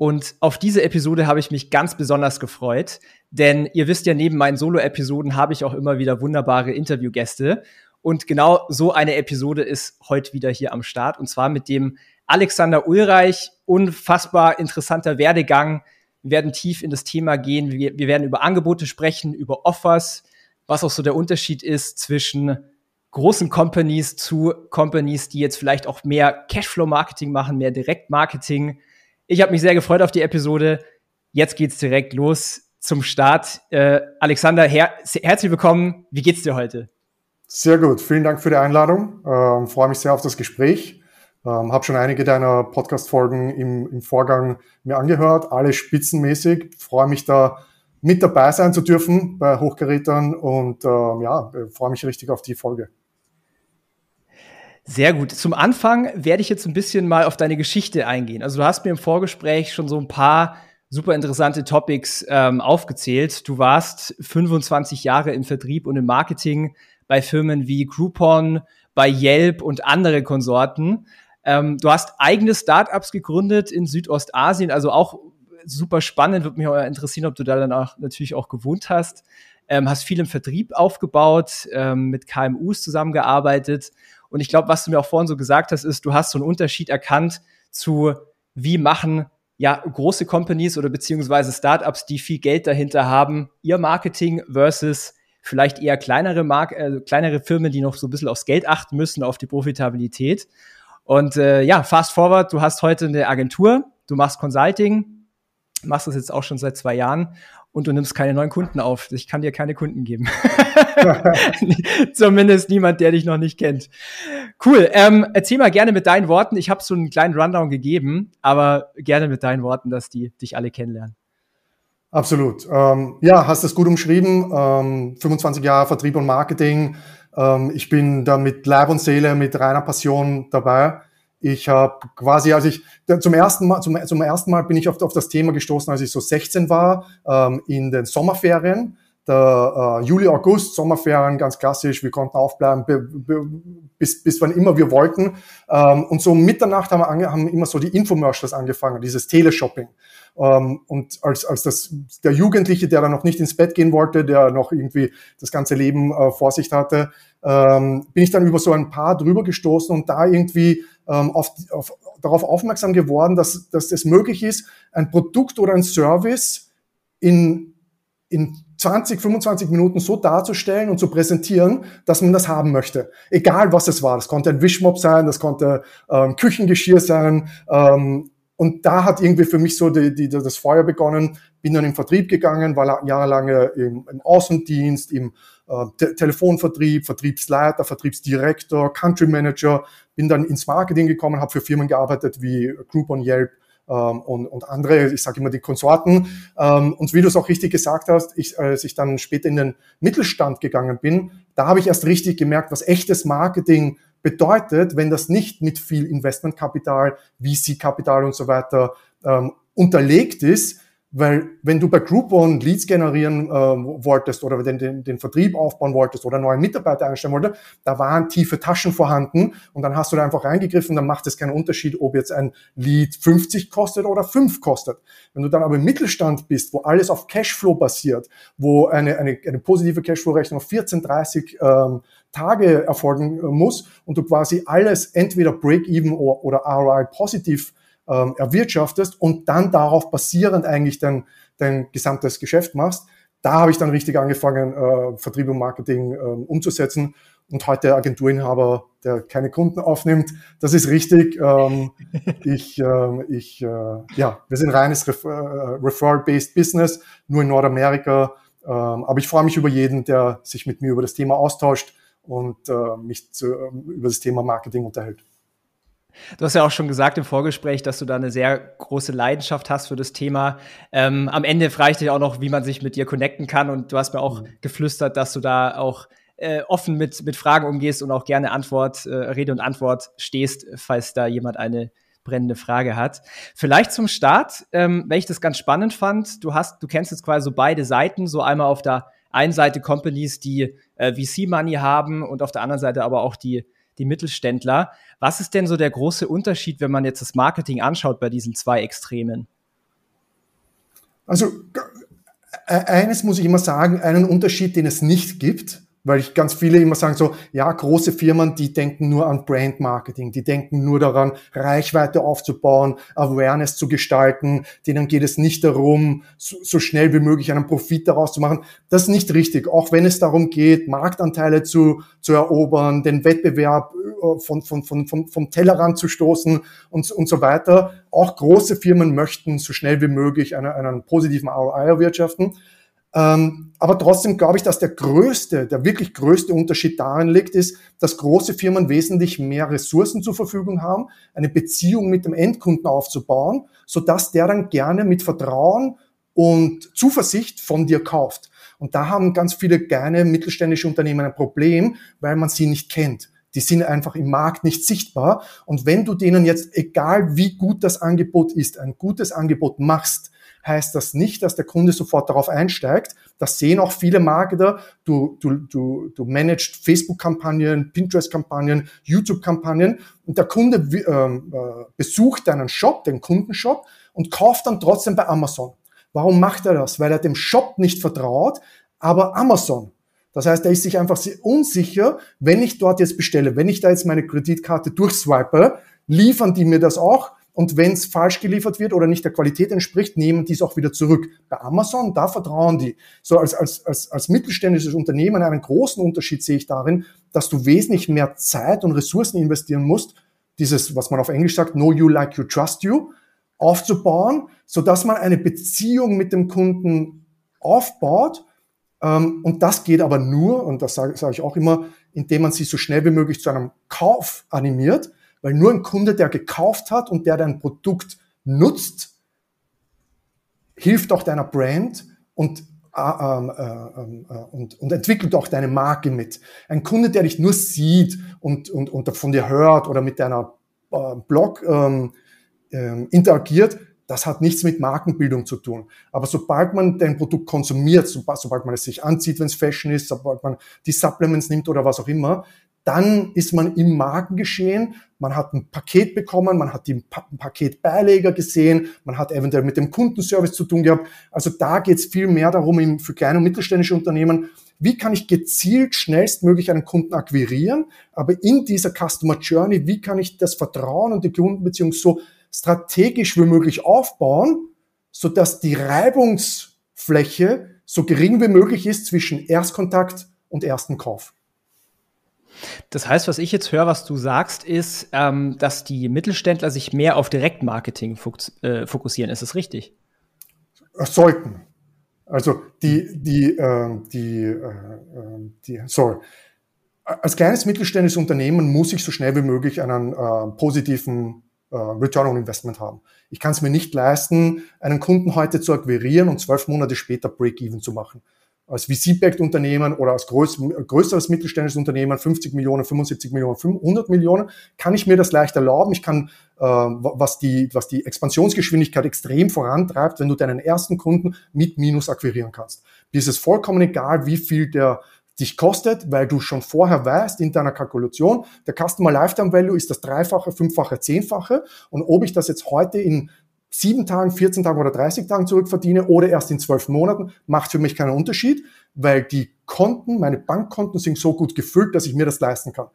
Und auf diese Episode habe ich mich ganz besonders gefreut, denn ihr wisst ja, neben meinen Solo-Episoden habe ich auch immer wieder wunderbare Interviewgäste. Und genau so eine Episode ist heute wieder hier am Start, und zwar mit dem Alexander Ulreich. Unfassbar interessanter Werdegang. Wir werden tief in das Thema gehen. Wir, wir werden über Angebote sprechen, über Offers, was auch so der Unterschied ist zwischen großen Companies zu Companies, die jetzt vielleicht auch mehr Cashflow-Marketing machen, mehr Direktmarketing. Ich habe mich sehr gefreut auf die Episode. Jetzt geht's direkt los zum Start. Äh, Alexander, her herzlich willkommen. Wie geht's dir heute? Sehr gut. Vielen Dank für die Einladung. Ähm, freue mich sehr auf das Gespräch. Ähm, habe schon einige deiner Podcast-Folgen im, im Vorgang mir angehört, alle spitzenmäßig. Freue mich da mit dabei sein zu dürfen bei Hochgerätern und ähm, ja, freue mich richtig auf die Folge. Sehr gut. Zum Anfang werde ich jetzt ein bisschen mal auf deine Geschichte eingehen. Also du hast mir im Vorgespräch schon so ein paar super interessante Topics ähm, aufgezählt. Du warst 25 Jahre im Vertrieb und im Marketing bei Firmen wie Groupon, bei Yelp und andere Konsorten. Ähm, du hast eigene Startups gegründet in Südostasien, also auch super spannend. Würde mich auch interessieren, ob du da dann auch natürlich auch gewohnt hast. Ähm, hast viel im Vertrieb aufgebaut, ähm, mit KMUs zusammengearbeitet und ich glaube, was du mir auch vorhin so gesagt hast, ist, du hast so einen Unterschied erkannt zu, wie machen ja große Companies oder beziehungsweise Startups, die viel Geld dahinter haben, ihr Marketing versus vielleicht eher kleinere Mark äh, kleinere Firmen, die noch so ein bisschen aufs Geld achten müssen, auf die Profitabilität. Und äh, ja, fast forward, du hast heute eine Agentur, du machst Consulting, machst das jetzt auch schon seit zwei Jahren und du nimmst keine neuen Kunden auf. Ich kann dir keine Kunden geben. Zumindest niemand, der dich noch nicht kennt. Cool. Ähm, erzähl mal gerne mit deinen Worten. Ich habe so einen kleinen Rundown gegeben, aber gerne mit deinen Worten, dass die dich alle kennenlernen. Absolut. Ähm, ja, hast es gut umschrieben. Ähm, 25 Jahre Vertrieb und Marketing. Ähm, ich bin da mit Leib und Seele, mit reiner Passion dabei. Ich habe quasi, als ich zum ersten Mal, zum, zum ersten Mal bin ich auf, auf das Thema gestoßen, als ich so 16 war, ähm, in den Sommerferien. Der äh, Juli, August, Sommerferien, ganz klassisch. Wir konnten aufbleiben bis, bis wann immer wir wollten. Ähm, und so Mitternacht haben, wir ange haben immer so die Infomercials angefangen, dieses Teleshopping. Ähm, und als, als das, der Jugendliche, der dann noch nicht ins Bett gehen wollte, der noch irgendwie das ganze Leben äh, vor sich hatte, ähm, bin ich dann über so ein paar drüber gestoßen und da irgendwie ähm, auf, auf, darauf aufmerksam geworden, dass, dass es möglich ist, ein Produkt oder ein Service in, in 20, 25 Minuten so darzustellen und zu präsentieren, dass man das haben möchte. Egal was es war. Das konnte ein Wischmob sein, das konnte ähm, Küchengeschirr sein. Ähm, und da hat irgendwie für mich so die, die, das Feuer begonnen. Bin dann im Vertrieb gegangen, war jahrelang im, im Außendienst, im Te Telefonvertrieb, Vertriebsleiter, Vertriebsdirektor, Country Manager, bin dann ins Marketing gekommen, habe für Firmen gearbeitet wie Groupon, Yelp ähm, und, und andere, ich sage immer die Konsorten. Ähm, und wie du es auch richtig gesagt hast, ich, als ich dann später in den Mittelstand gegangen bin, da habe ich erst richtig gemerkt, was echtes Marketing bedeutet, wenn das nicht mit viel Investmentkapital, VC-Kapital und so weiter ähm, unterlegt ist, weil wenn du bei Groupon Leads generieren äh, wolltest oder den, den, den Vertrieb aufbauen wolltest oder neue Mitarbeiter einstellen wolltest, da waren tiefe Taschen vorhanden und dann hast du da einfach reingegriffen, dann macht es keinen Unterschied, ob jetzt ein Lead 50 kostet oder 5 kostet. Wenn du dann aber im Mittelstand bist, wo alles auf Cashflow basiert, wo eine, eine, eine positive Cashflow-Rechnung auf 14, 30 ähm, Tage erfolgen muss und du quasi alles entweder Break-Even oder, oder ROI positiv ähm, erwirtschaftest und dann darauf basierend eigentlich dein, dein gesamtes Geschäft machst. Da habe ich dann richtig angefangen, äh, Vertrieb und Marketing äh, umzusetzen und heute Agenturinhaber, der keine Kunden aufnimmt. Das ist richtig. Ähm, ich, äh, ich, äh, ja, wir sind reines Ref äh, Referral-based Business, nur in Nordamerika. Ähm, aber ich freue mich über jeden, der sich mit mir über das Thema austauscht und äh, mich zu, äh, über das Thema Marketing unterhält. Du hast ja auch schon gesagt im Vorgespräch, dass du da eine sehr große Leidenschaft hast für das Thema. Ähm, am Ende frage ich dich auch noch, wie man sich mit dir connecten kann. Und du hast mir auch mhm. geflüstert, dass du da auch äh, offen mit, mit Fragen umgehst und auch gerne Antwort, äh, Rede und Antwort stehst, falls da jemand eine brennende Frage hat. Vielleicht zum Start, ähm, wenn ich das ganz spannend fand, du hast, du kennst jetzt quasi so beide Seiten, so einmal auf der einen Seite Companies, die äh, VC-Money haben und auf der anderen Seite aber auch die, die Mittelständler. Was ist denn so der große Unterschied, wenn man jetzt das Marketing anschaut bei diesen zwei Extremen? Also äh, eines muss ich immer sagen, einen Unterschied, den es nicht gibt, weil ich ganz viele immer sagen so, ja, große Firmen, die denken nur an Brand Marketing, die denken nur daran, Reichweite aufzubauen, Awareness zu gestalten, denen geht es nicht darum, so, schnell wie möglich einen Profit daraus zu machen. Das ist nicht richtig, auch wenn es darum geht, Marktanteile zu, zu erobern, den Wettbewerb äh, von, von, von, von, vom Tellerrand zu stoßen und, und so weiter. Auch große Firmen möchten so schnell wie möglich einen, einen positiven ROI erwirtschaften. Ähm, aber trotzdem glaube ich, dass der größte, der wirklich größte Unterschied darin liegt, ist, dass große Firmen wesentlich mehr Ressourcen zur Verfügung haben, eine Beziehung mit dem Endkunden aufzubauen, so dass der dann gerne mit Vertrauen und Zuversicht von dir kauft. Und da haben ganz viele kleine mittelständische Unternehmen ein Problem, weil man sie nicht kennt. Die sind einfach im Markt nicht sichtbar. Und wenn du denen jetzt, egal wie gut das Angebot ist, ein gutes Angebot machst, heißt das nicht, dass der Kunde sofort darauf einsteigt. Das sehen auch viele Marketer. Du, du, du, du managst Facebook-Kampagnen, Pinterest-Kampagnen, YouTube-Kampagnen und der Kunde äh, besucht deinen Shop, den Kundenshop und kauft dann trotzdem bei Amazon. Warum macht er das? Weil er dem Shop nicht vertraut, aber Amazon. Das heißt, er ist sich einfach unsicher, wenn ich dort jetzt bestelle, wenn ich da jetzt meine Kreditkarte durchswipe, liefern die mir das auch? Und wenn es falsch geliefert wird oder nicht der Qualität entspricht, nehmen die es auch wieder zurück. Bei Amazon, da vertrauen die. So als, als, als, als mittelständisches Unternehmen einen großen Unterschied sehe ich darin, dass du wesentlich mehr Zeit und Ressourcen investieren musst, dieses, was man auf Englisch sagt, know you like you trust you, aufzubauen, so dass man eine Beziehung mit dem Kunden aufbaut. Ähm, und das geht aber nur, und das sage, sage ich auch immer, indem man sie so schnell wie möglich zu einem Kauf animiert weil nur ein Kunde, der gekauft hat und der dein Produkt nutzt, hilft auch deiner Brand und, äh, ähm, äh, ähm, äh, und, und entwickelt auch deine Marke mit. Ein Kunde, der dich nur sieht und, und, und von dir hört oder mit deiner äh, Blog ähm, äh, interagiert, das hat nichts mit Markenbildung zu tun. Aber sobald man dein Produkt konsumiert, sobald man es sich anzieht, wenn es Fashion ist, sobald man die Supplements nimmt oder was auch immer, dann ist man im Markengeschehen, man hat ein Paket bekommen, man hat den pa Paketbeileger gesehen, man hat eventuell mit dem Kundenservice zu tun gehabt. Also da geht es viel mehr darum, für kleine und mittelständische Unternehmen, wie kann ich gezielt schnellstmöglich einen Kunden akquirieren, aber in dieser Customer Journey, wie kann ich das Vertrauen und die Kundenbeziehung so strategisch wie möglich aufbauen, so dass die Reibungsfläche so gering wie möglich ist zwischen Erstkontakt und ersten Kauf. Das heißt, was ich jetzt höre, was du sagst, ist, ähm, dass die Mittelständler sich mehr auf Direktmarketing äh, fokussieren. Ist das richtig? Sollten. Also die, die, äh, die, äh, ähm, die, sorry. Als kleines mittelständisches Unternehmen muss ich so schnell wie möglich einen äh, positiven äh, Return on Investment haben. Ich kann es mir nicht leisten, einen Kunden heute zu akquirieren und zwölf Monate später Break-Even zu machen als VC-Backed-Unternehmen oder als größ, größeres mittelständisches Unternehmen, 50 Millionen, 75 Millionen, 100 Millionen, kann ich mir das leicht erlauben. Ich kann, äh, was, die, was die Expansionsgeschwindigkeit extrem vorantreibt, wenn du deinen ersten Kunden mit Minus akquirieren kannst. Dir ist es vollkommen egal, wie viel der dich kostet, weil du schon vorher weißt in deiner Kalkulation, der Customer Lifetime Value ist das Dreifache, Fünffache, Zehnfache. Und ob ich das jetzt heute in sieben Tagen, 14 Tagen oder 30 Tagen zurückverdiene oder erst in zwölf Monaten, macht für mich keinen Unterschied, weil die Konten, meine Bankkonten sind so gut gefüllt, dass ich mir das leisten kann.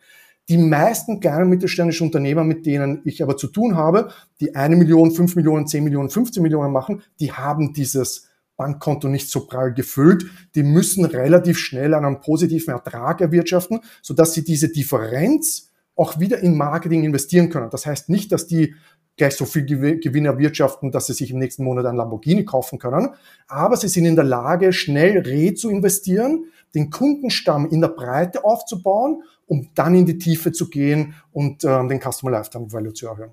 Die meisten kleinen mittelständischen Unternehmer, mit denen ich aber zu tun habe, die eine Million, fünf Millionen, zehn Millionen, 15 Millionen machen, die haben dieses Bankkonto nicht so prall gefüllt. Die müssen relativ schnell einen positiven Ertrag erwirtschaften, sodass sie diese Differenz auch wieder in Marketing investieren können. Das heißt nicht, dass die gleich so viel Gewinn erwirtschaften, dass sie sich im nächsten Monat ein Lamborghini kaufen können. Aber sie sind in der Lage, schnell re zu investieren. den Kundenstamm in der Breite aufzubauen, um dann in die Tiefe zu gehen und ähm, den Customer Lifetime Value zu erhöhen.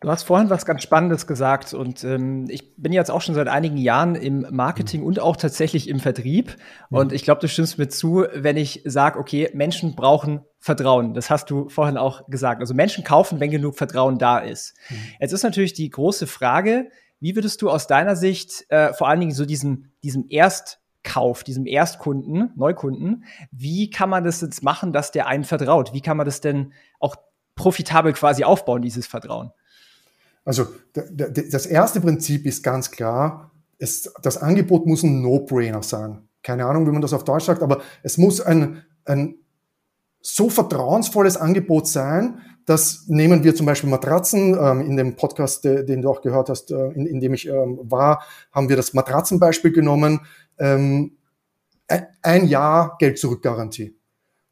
Du hast vorhin was ganz Spannendes gesagt und ähm, ich bin jetzt auch schon seit einigen Jahren im Marketing mhm. und auch tatsächlich im Vertrieb. Mhm. Und ich glaube, du stimmst mir zu, wenn ich sage, okay, Menschen brauchen Vertrauen. Das hast du vorhin auch gesagt. Also Menschen kaufen, wenn genug Vertrauen da ist. Mhm. Jetzt ist natürlich die große Frage, wie würdest du aus deiner Sicht äh, vor allen Dingen so diesen, diesem Erstkauf, diesem Erstkunden, Neukunden, wie kann man das jetzt machen, dass der einen vertraut? Wie kann man das denn auch profitabel quasi aufbauen, dieses Vertrauen? Also das erste Prinzip ist ganz klar, es, das Angebot muss ein No-Brainer sein. Keine Ahnung, wie man das auf Deutsch sagt, aber es muss ein, ein so vertrauensvolles Angebot sein, dass nehmen wir zum Beispiel Matratzen. Ähm, in dem Podcast, den du auch gehört hast, äh, in, in dem ich ähm, war, haben wir das Matratzenbeispiel genommen. Ähm, ein Jahr Geld-Zurück-Garantie.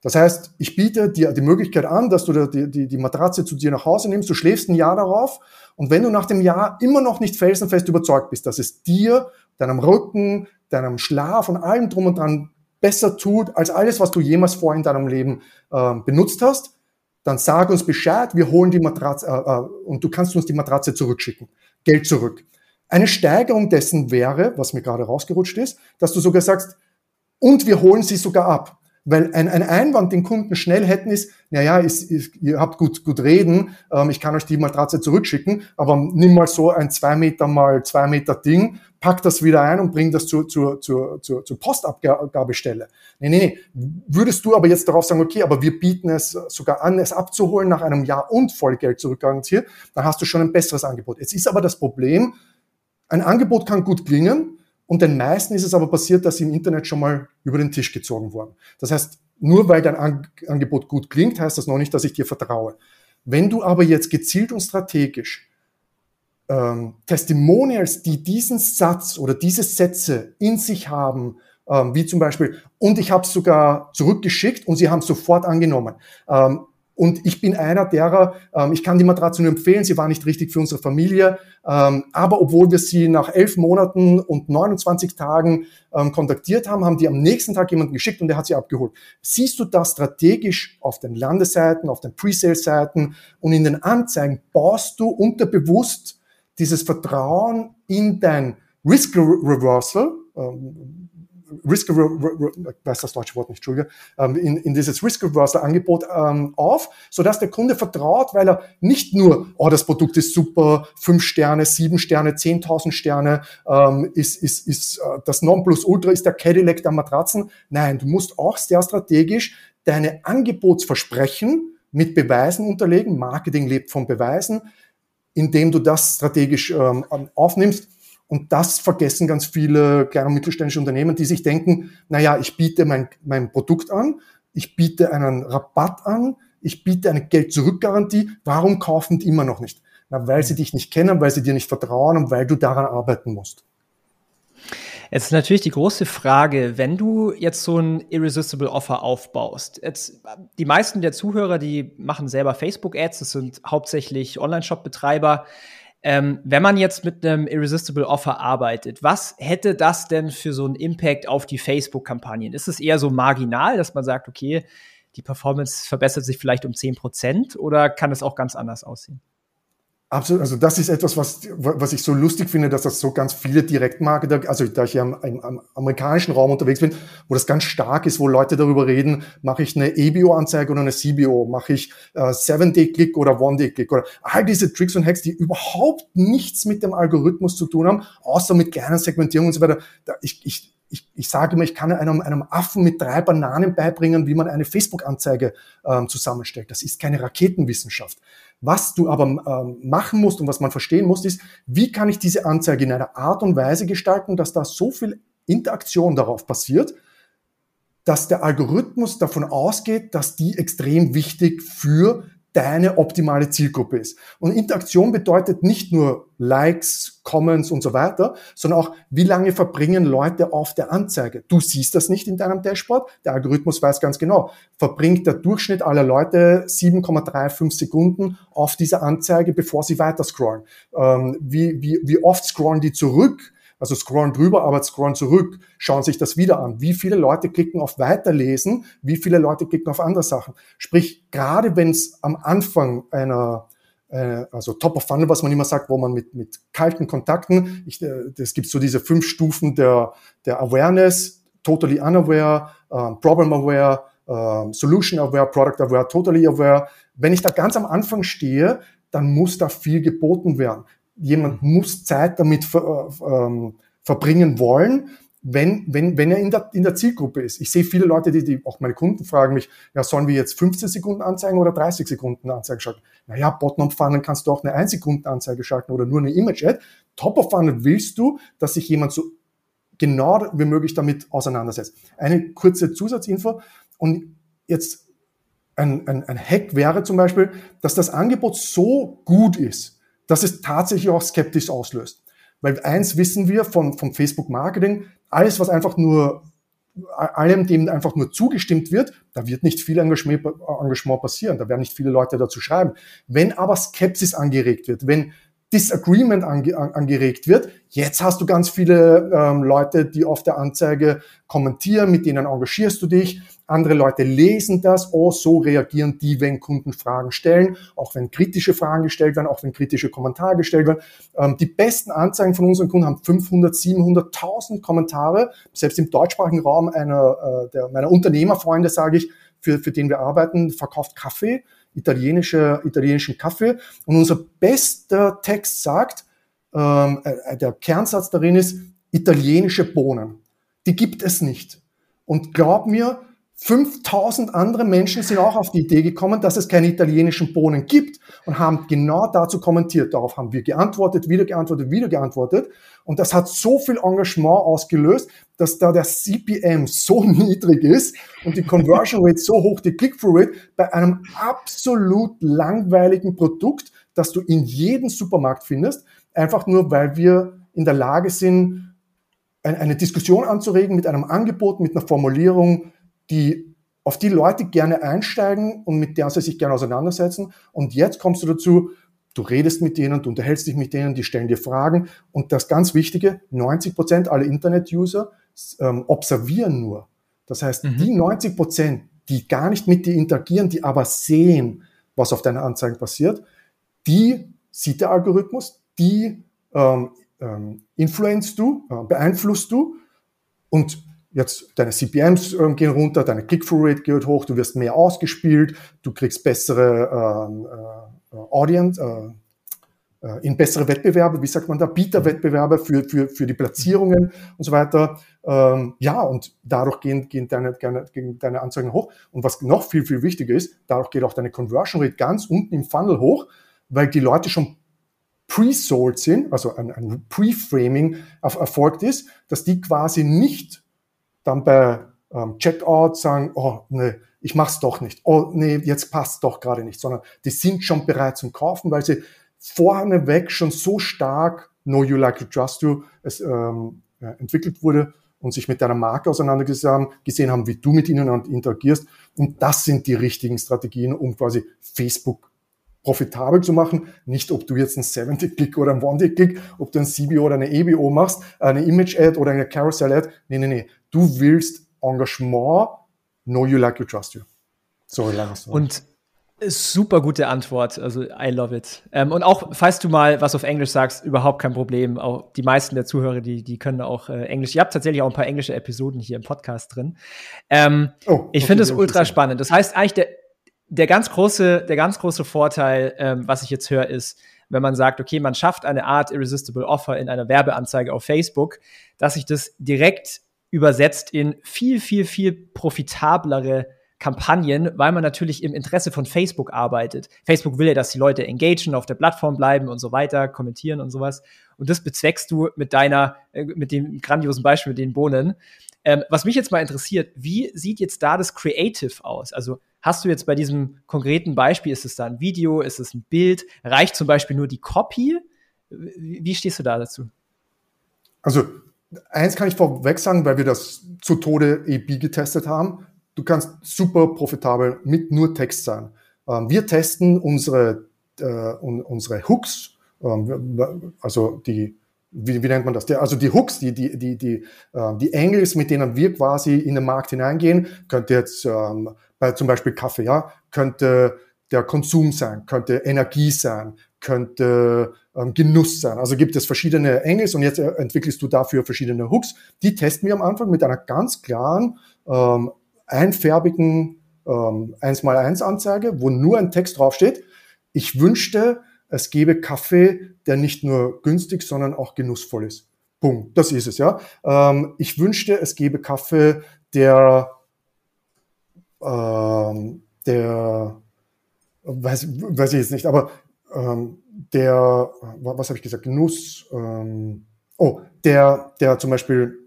Das heißt, ich biete dir die Möglichkeit an, dass du die, die, die Matratze zu dir nach Hause nimmst, du schläfst ein Jahr darauf und wenn du nach dem Jahr immer noch nicht felsenfest überzeugt bist, dass es dir, deinem Rücken, deinem Schlaf und allem drum und dran besser tut als alles, was du jemals vor in deinem Leben äh, benutzt hast, dann sag uns Bescheid, wir holen die Matratze äh, äh, und du kannst uns die Matratze zurückschicken, Geld zurück. Eine Steigerung dessen wäre, was mir gerade rausgerutscht ist, dass du sogar sagst, und wir holen sie sogar ab. Weil ein, ein Einwand, den Kunden schnell hätten, ist, naja, ist, ist, ihr habt gut, gut reden, ähm, ich kann euch die Matratze zurückschicken, aber nimm mal so ein zwei Meter mal zwei Meter Ding, pack das wieder ein und bring das zur, zur, zur, zur, zur Postabgabestelle. Nee, nee, nee. Würdest du aber jetzt darauf sagen, okay, aber wir bieten es sogar an, es abzuholen nach einem Jahr und Vollgeld zurückgarantiert, dann hast du schon ein besseres Angebot. Jetzt ist aber das Problem, ein Angebot kann gut klingen, und den meisten ist es aber passiert, dass sie im Internet schon mal über den Tisch gezogen wurden. Das heißt, nur weil dein Angebot gut klingt, heißt das noch nicht, dass ich dir vertraue. Wenn du aber jetzt gezielt und strategisch ähm, Testimonials, die diesen Satz oder diese Sätze in sich haben, ähm, wie zum Beispiel, und ich habe es sogar zurückgeschickt und sie haben sofort angenommen. Ähm, und ich bin einer derer, ähm, ich kann die Matratze nur empfehlen, sie war nicht richtig für unsere Familie. Ähm, aber obwohl wir sie nach elf Monaten und 29 Tagen ähm, kontaktiert haben, haben die am nächsten Tag jemanden geschickt und der hat sie abgeholt. Siehst du das strategisch auf den Landeseiten, auf den Presale-Seiten und in den Anzeigen baust du unterbewusst dieses Vertrauen in dein Risk Reversal, ähm, Risk, weiß das deutsche Wort nicht, Entschuldige, ähm, in, in dieses Risk Reversal Angebot ähm, auf, sodass der Kunde vertraut, weil er nicht nur, oh, das Produkt ist super, fünf Sterne, sieben Sterne, zehntausend Sterne, ähm, ist, ist, ist äh, das Nonplusultra ist der Cadillac der Matratzen. Nein, du musst auch sehr strategisch deine Angebotsversprechen mit Beweisen unterlegen. Marketing lebt von Beweisen, indem du das strategisch ähm, aufnimmst und das vergessen ganz viele kleine und mittelständische Unternehmen, die sich denken, naja, ich biete mein, mein Produkt an, ich biete einen Rabatt an, ich biete eine Geld-Zurück-Garantie. Warum kaufen die immer noch nicht? Na, weil sie dich nicht kennen, weil sie dir nicht vertrauen und weil du daran arbeiten musst. Jetzt ist natürlich die große Frage, wenn du jetzt so ein Irresistible Offer aufbaust. Jetzt, die meisten der Zuhörer, die machen selber Facebook-Ads, das sind hauptsächlich Online-Shop-Betreiber. Ähm, wenn man jetzt mit einem Irresistible Offer arbeitet, was hätte das denn für so einen Impact auf die Facebook-Kampagnen? Ist es eher so marginal, dass man sagt, okay, die Performance verbessert sich vielleicht um 10 Prozent oder kann es auch ganz anders aussehen? Absolut, also das ist etwas, was, was ich so lustig finde, dass das so ganz viele Direktmarketer, also da ich ja im, im, im, amerikanischen Raum unterwegs bin, wo das ganz stark ist, wo Leute darüber reden, mache ich eine EBO-Anzeige oder eine CBO, mache ich äh, Seven-Day-Click oder One-Day-Click oder all diese Tricks und Hacks, die überhaupt nichts mit dem Algorithmus zu tun haben, außer mit kleinen Segmentierungen und so weiter. Da, ich, ich, ich, ich sage immer, ich kann einem, einem Affen mit drei Bananen beibringen, wie man eine Facebook-Anzeige ähm, zusammenstellt. Das ist keine Raketenwissenschaft. Was du aber ähm, machen musst und was man verstehen muss, ist, wie kann ich diese Anzeige in einer Art und Weise gestalten, dass da so viel Interaktion darauf passiert, dass der Algorithmus davon ausgeht, dass die extrem wichtig für deine optimale Zielgruppe ist. Und Interaktion bedeutet nicht nur Likes, Comments und so weiter, sondern auch, wie lange verbringen Leute auf der Anzeige. Du siehst das nicht in deinem Dashboard. Der Algorithmus weiß ganz genau, verbringt der Durchschnitt aller Leute 7,35 Sekunden auf dieser Anzeige, bevor sie weiter scrollen. Ähm, wie, wie, wie oft scrollen die zurück? Also scrollen drüber, aber scrollen zurück, schauen sich das wieder an. Wie viele Leute klicken auf Weiterlesen, wie viele Leute klicken auf andere Sachen. Sprich, gerade wenn es am Anfang einer äh, also Top of Funnel, was man immer sagt, wo man mit, mit kalten Kontakten, ich, äh, das gibt so diese fünf Stufen der, der Awareness, totally unaware, uh, problem aware, uh, solution aware, product aware, totally aware. Wenn ich da ganz am Anfang stehe, dann muss da viel geboten werden. Jemand muss Zeit damit ver, äh, ähm, verbringen wollen wenn, wenn, wenn er in der, in der Zielgruppe ist. Ich sehe viele Leute, die, die, auch meine Kunden fragen mich, ja, sollen wir jetzt 15 Sekunden Anzeigen oder 30 Sekunden Anzeige schalten? Naja, Bottom Funnel kannst du auch eine 1 Sekunden Anzeige schalten oder nur eine Image Ad. Top of Funnel willst du, dass sich jemand so genau wie möglich damit auseinandersetzt. Eine kurze Zusatzinfo und jetzt ein, ein, ein Hack wäre zum Beispiel, dass das Angebot so gut ist, dass es tatsächlich auch skeptisch auslöst. Weil eins wissen wir von, vom Facebook Marketing, alles, was einfach nur, allem, dem einfach nur zugestimmt wird, da wird nicht viel Engagement, Engagement passieren. Da werden nicht viele Leute dazu schreiben. Wenn aber Skepsis angeregt wird, wenn Disagreement ange, angeregt wird. Jetzt hast du ganz viele ähm, Leute, die auf der Anzeige kommentieren, mit denen engagierst du dich. Andere Leute lesen das, oh, so reagieren die, wenn Kunden Fragen stellen, auch wenn kritische Fragen gestellt werden, auch wenn kritische Kommentare gestellt werden. Ähm, die besten Anzeigen von unseren Kunden haben 500, 700.000 Kommentare. Selbst im deutschsprachigen Raum einer äh, der, meiner Unternehmerfreunde, sage ich, für, für den wir arbeiten, verkauft Kaffee italienische, italienischen Kaffee. Und unser bester Text sagt, ähm, äh, der Kernsatz darin ist, italienische Bohnen. Die gibt es nicht. Und glaub mir, 5000 andere Menschen sind auch auf die Idee gekommen, dass es keine italienischen Bohnen gibt und haben genau dazu kommentiert. Darauf haben wir geantwortet, wieder geantwortet, wieder geantwortet. Und das hat so viel Engagement ausgelöst, dass da der CPM so niedrig ist und die Conversion Rate so hoch, die Click-Through Rate bei einem absolut langweiligen Produkt, das du in jedem Supermarkt findest, einfach nur, weil wir in der Lage sind, eine Diskussion anzuregen mit einem Angebot, mit einer Formulierung, die, auf die Leute gerne einsteigen und mit der sie sich gerne auseinandersetzen. Und jetzt kommst du dazu, du redest mit denen, du unterhältst dich mit denen, die stellen dir Fragen. Und das ganz Wichtige, 90 Prozent aller Internet-User ähm, observieren nur. Das heißt, mhm. die 90 Prozent, die gar nicht mit dir interagieren, die aber sehen, was auf deiner Anzeige passiert, die sieht der Algorithmus, die ähm, ähm, influenzt du, äh, beeinflusst du und jetzt deine CPMs äh, gehen runter, deine Click-Through-Rate geht hoch, du wirst mehr ausgespielt, du kriegst bessere ähm, äh, Audience, äh, äh, in bessere Wettbewerbe, wie sagt man da, Bieterwettbewerbe für, für, für die Platzierungen und so weiter. Ähm, ja, und dadurch gehen, gehen, deine, gehen deine Anzeigen hoch. Und was noch viel, viel wichtiger ist, dadurch geht auch deine Conversion Rate ganz unten im Funnel hoch, weil die Leute schon pre-sold sind, also ein, ein Pre-Framing erfolgt ist, dass die quasi nicht dann bei ähm, Checkout sagen, oh nee, ich mach's doch nicht, oh nee, jetzt passt doch gerade nicht, sondern die sind schon bereit zum Kaufen, weil sie vorneweg schon so stark Know You Like You Trust You es ähm, entwickelt wurde und sich mit deiner Marke auseinandergesetzt haben, gesehen haben, wie du mit ihnen interagierst. Und das sind die richtigen Strategien, um quasi Facebook profitabel zu machen. Nicht, ob du jetzt einen 70-Click oder einen One-Day-Click, ob du ein CBO oder eine EBO machst, eine Image-Ad oder eine Carousel-Ad. Nee, nee, nee. Du willst Engagement, know you like you trust you. So lange Und Super gute Antwort, also I love it. Ähm, und auch, falls du mal was auf Englisch sagst, überhaupt kein Problem. Auch die meisten der Zuhörer, die, die können auch äh, Englisch. Ihr habt tatsächlich auch ein paar englische Episoden hier im Podcast drin. Ähm, oh, ich finde es ultra spannend. Das heißt eigentlich, der, der ganz große, der ganz große Vorteil, ähm, was ich jetzt höre, ist, wenn man sagt, okay, man schafft eine Art Irresistible Offer in einer Werbeanzeige auf Facebook, dass sich das direkt übersetzt in viel, viel, viel profitablere Kampagnen, weil man natürlich im Interesse von Facebook arbeitet. Facebook will ja, dass die Leute engagen, auf der Plattform bleiben und so weiter, kommentieren und sowas. Und das bezweckst du mit deiner, äh, mit dem grandiosen Beispiel mit den Bohnen. Ähm, was mich jetzt mal interessiert, wie sieht jetzt da das Creative aus? Also hast du jetzt bei diesem konkreten Beispiel, ist es da ein Video, ist es ein Bild? Reicht zum Beispiel nur die Copy? Wie stehst du da dazu? Also eins kann ich vorweg sagen, weil wir das zu Tode EB getestet haben. Du kannst super profitabel mit nur Text sein. Ähm, wir testen unsere, äh, unsere Hooks, ähm, also die wie, wie nennt man das? Also die Hooks, die, die, die, die, äh, die Angles, mit denen wir quasi in den Markt hineingehen, könnte jetzt ähm, bei zum Beispiel Kaffee, ja, könnte der Konsum sein, könnte Energie sein, könnte Genuss sein. Also gibt es verschiedene Angles und jetzt äh, entwickelst du dafür verschiedene Hooks. Die testen wir am Anfang mit einer ganz klaren, ähm, einfärbigen ähm, 1x1 Anzeige, wo nur ein Text draufsteht. Ich wünschte, es gäbe Kaffee, der nicht nur günstig, sondern auch genussvoll ist. Punkt. Das ist es, ja. Ähm, ich wünschte, es gäbe Kaffee, der, ähm, der, weiß, weiß ich jetzt nicht, aber ähm, der, was habe ich gesagt, Genuss, ähm, oh, der, der zum Beispiel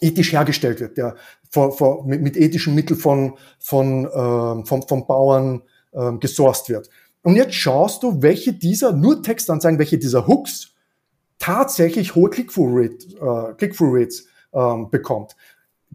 ethisch hergestellt wird, der vor, vor, mit, mit ethischen Mitteln von, von, ähm, von, von Bauern ähm, gesourced wird. Und jetzt schaust du, welche dieser, nur Textanzeigen, welche dieser Hooks tatsächlich hohe Click-Through-Rates äh, Click ähm, bekommt.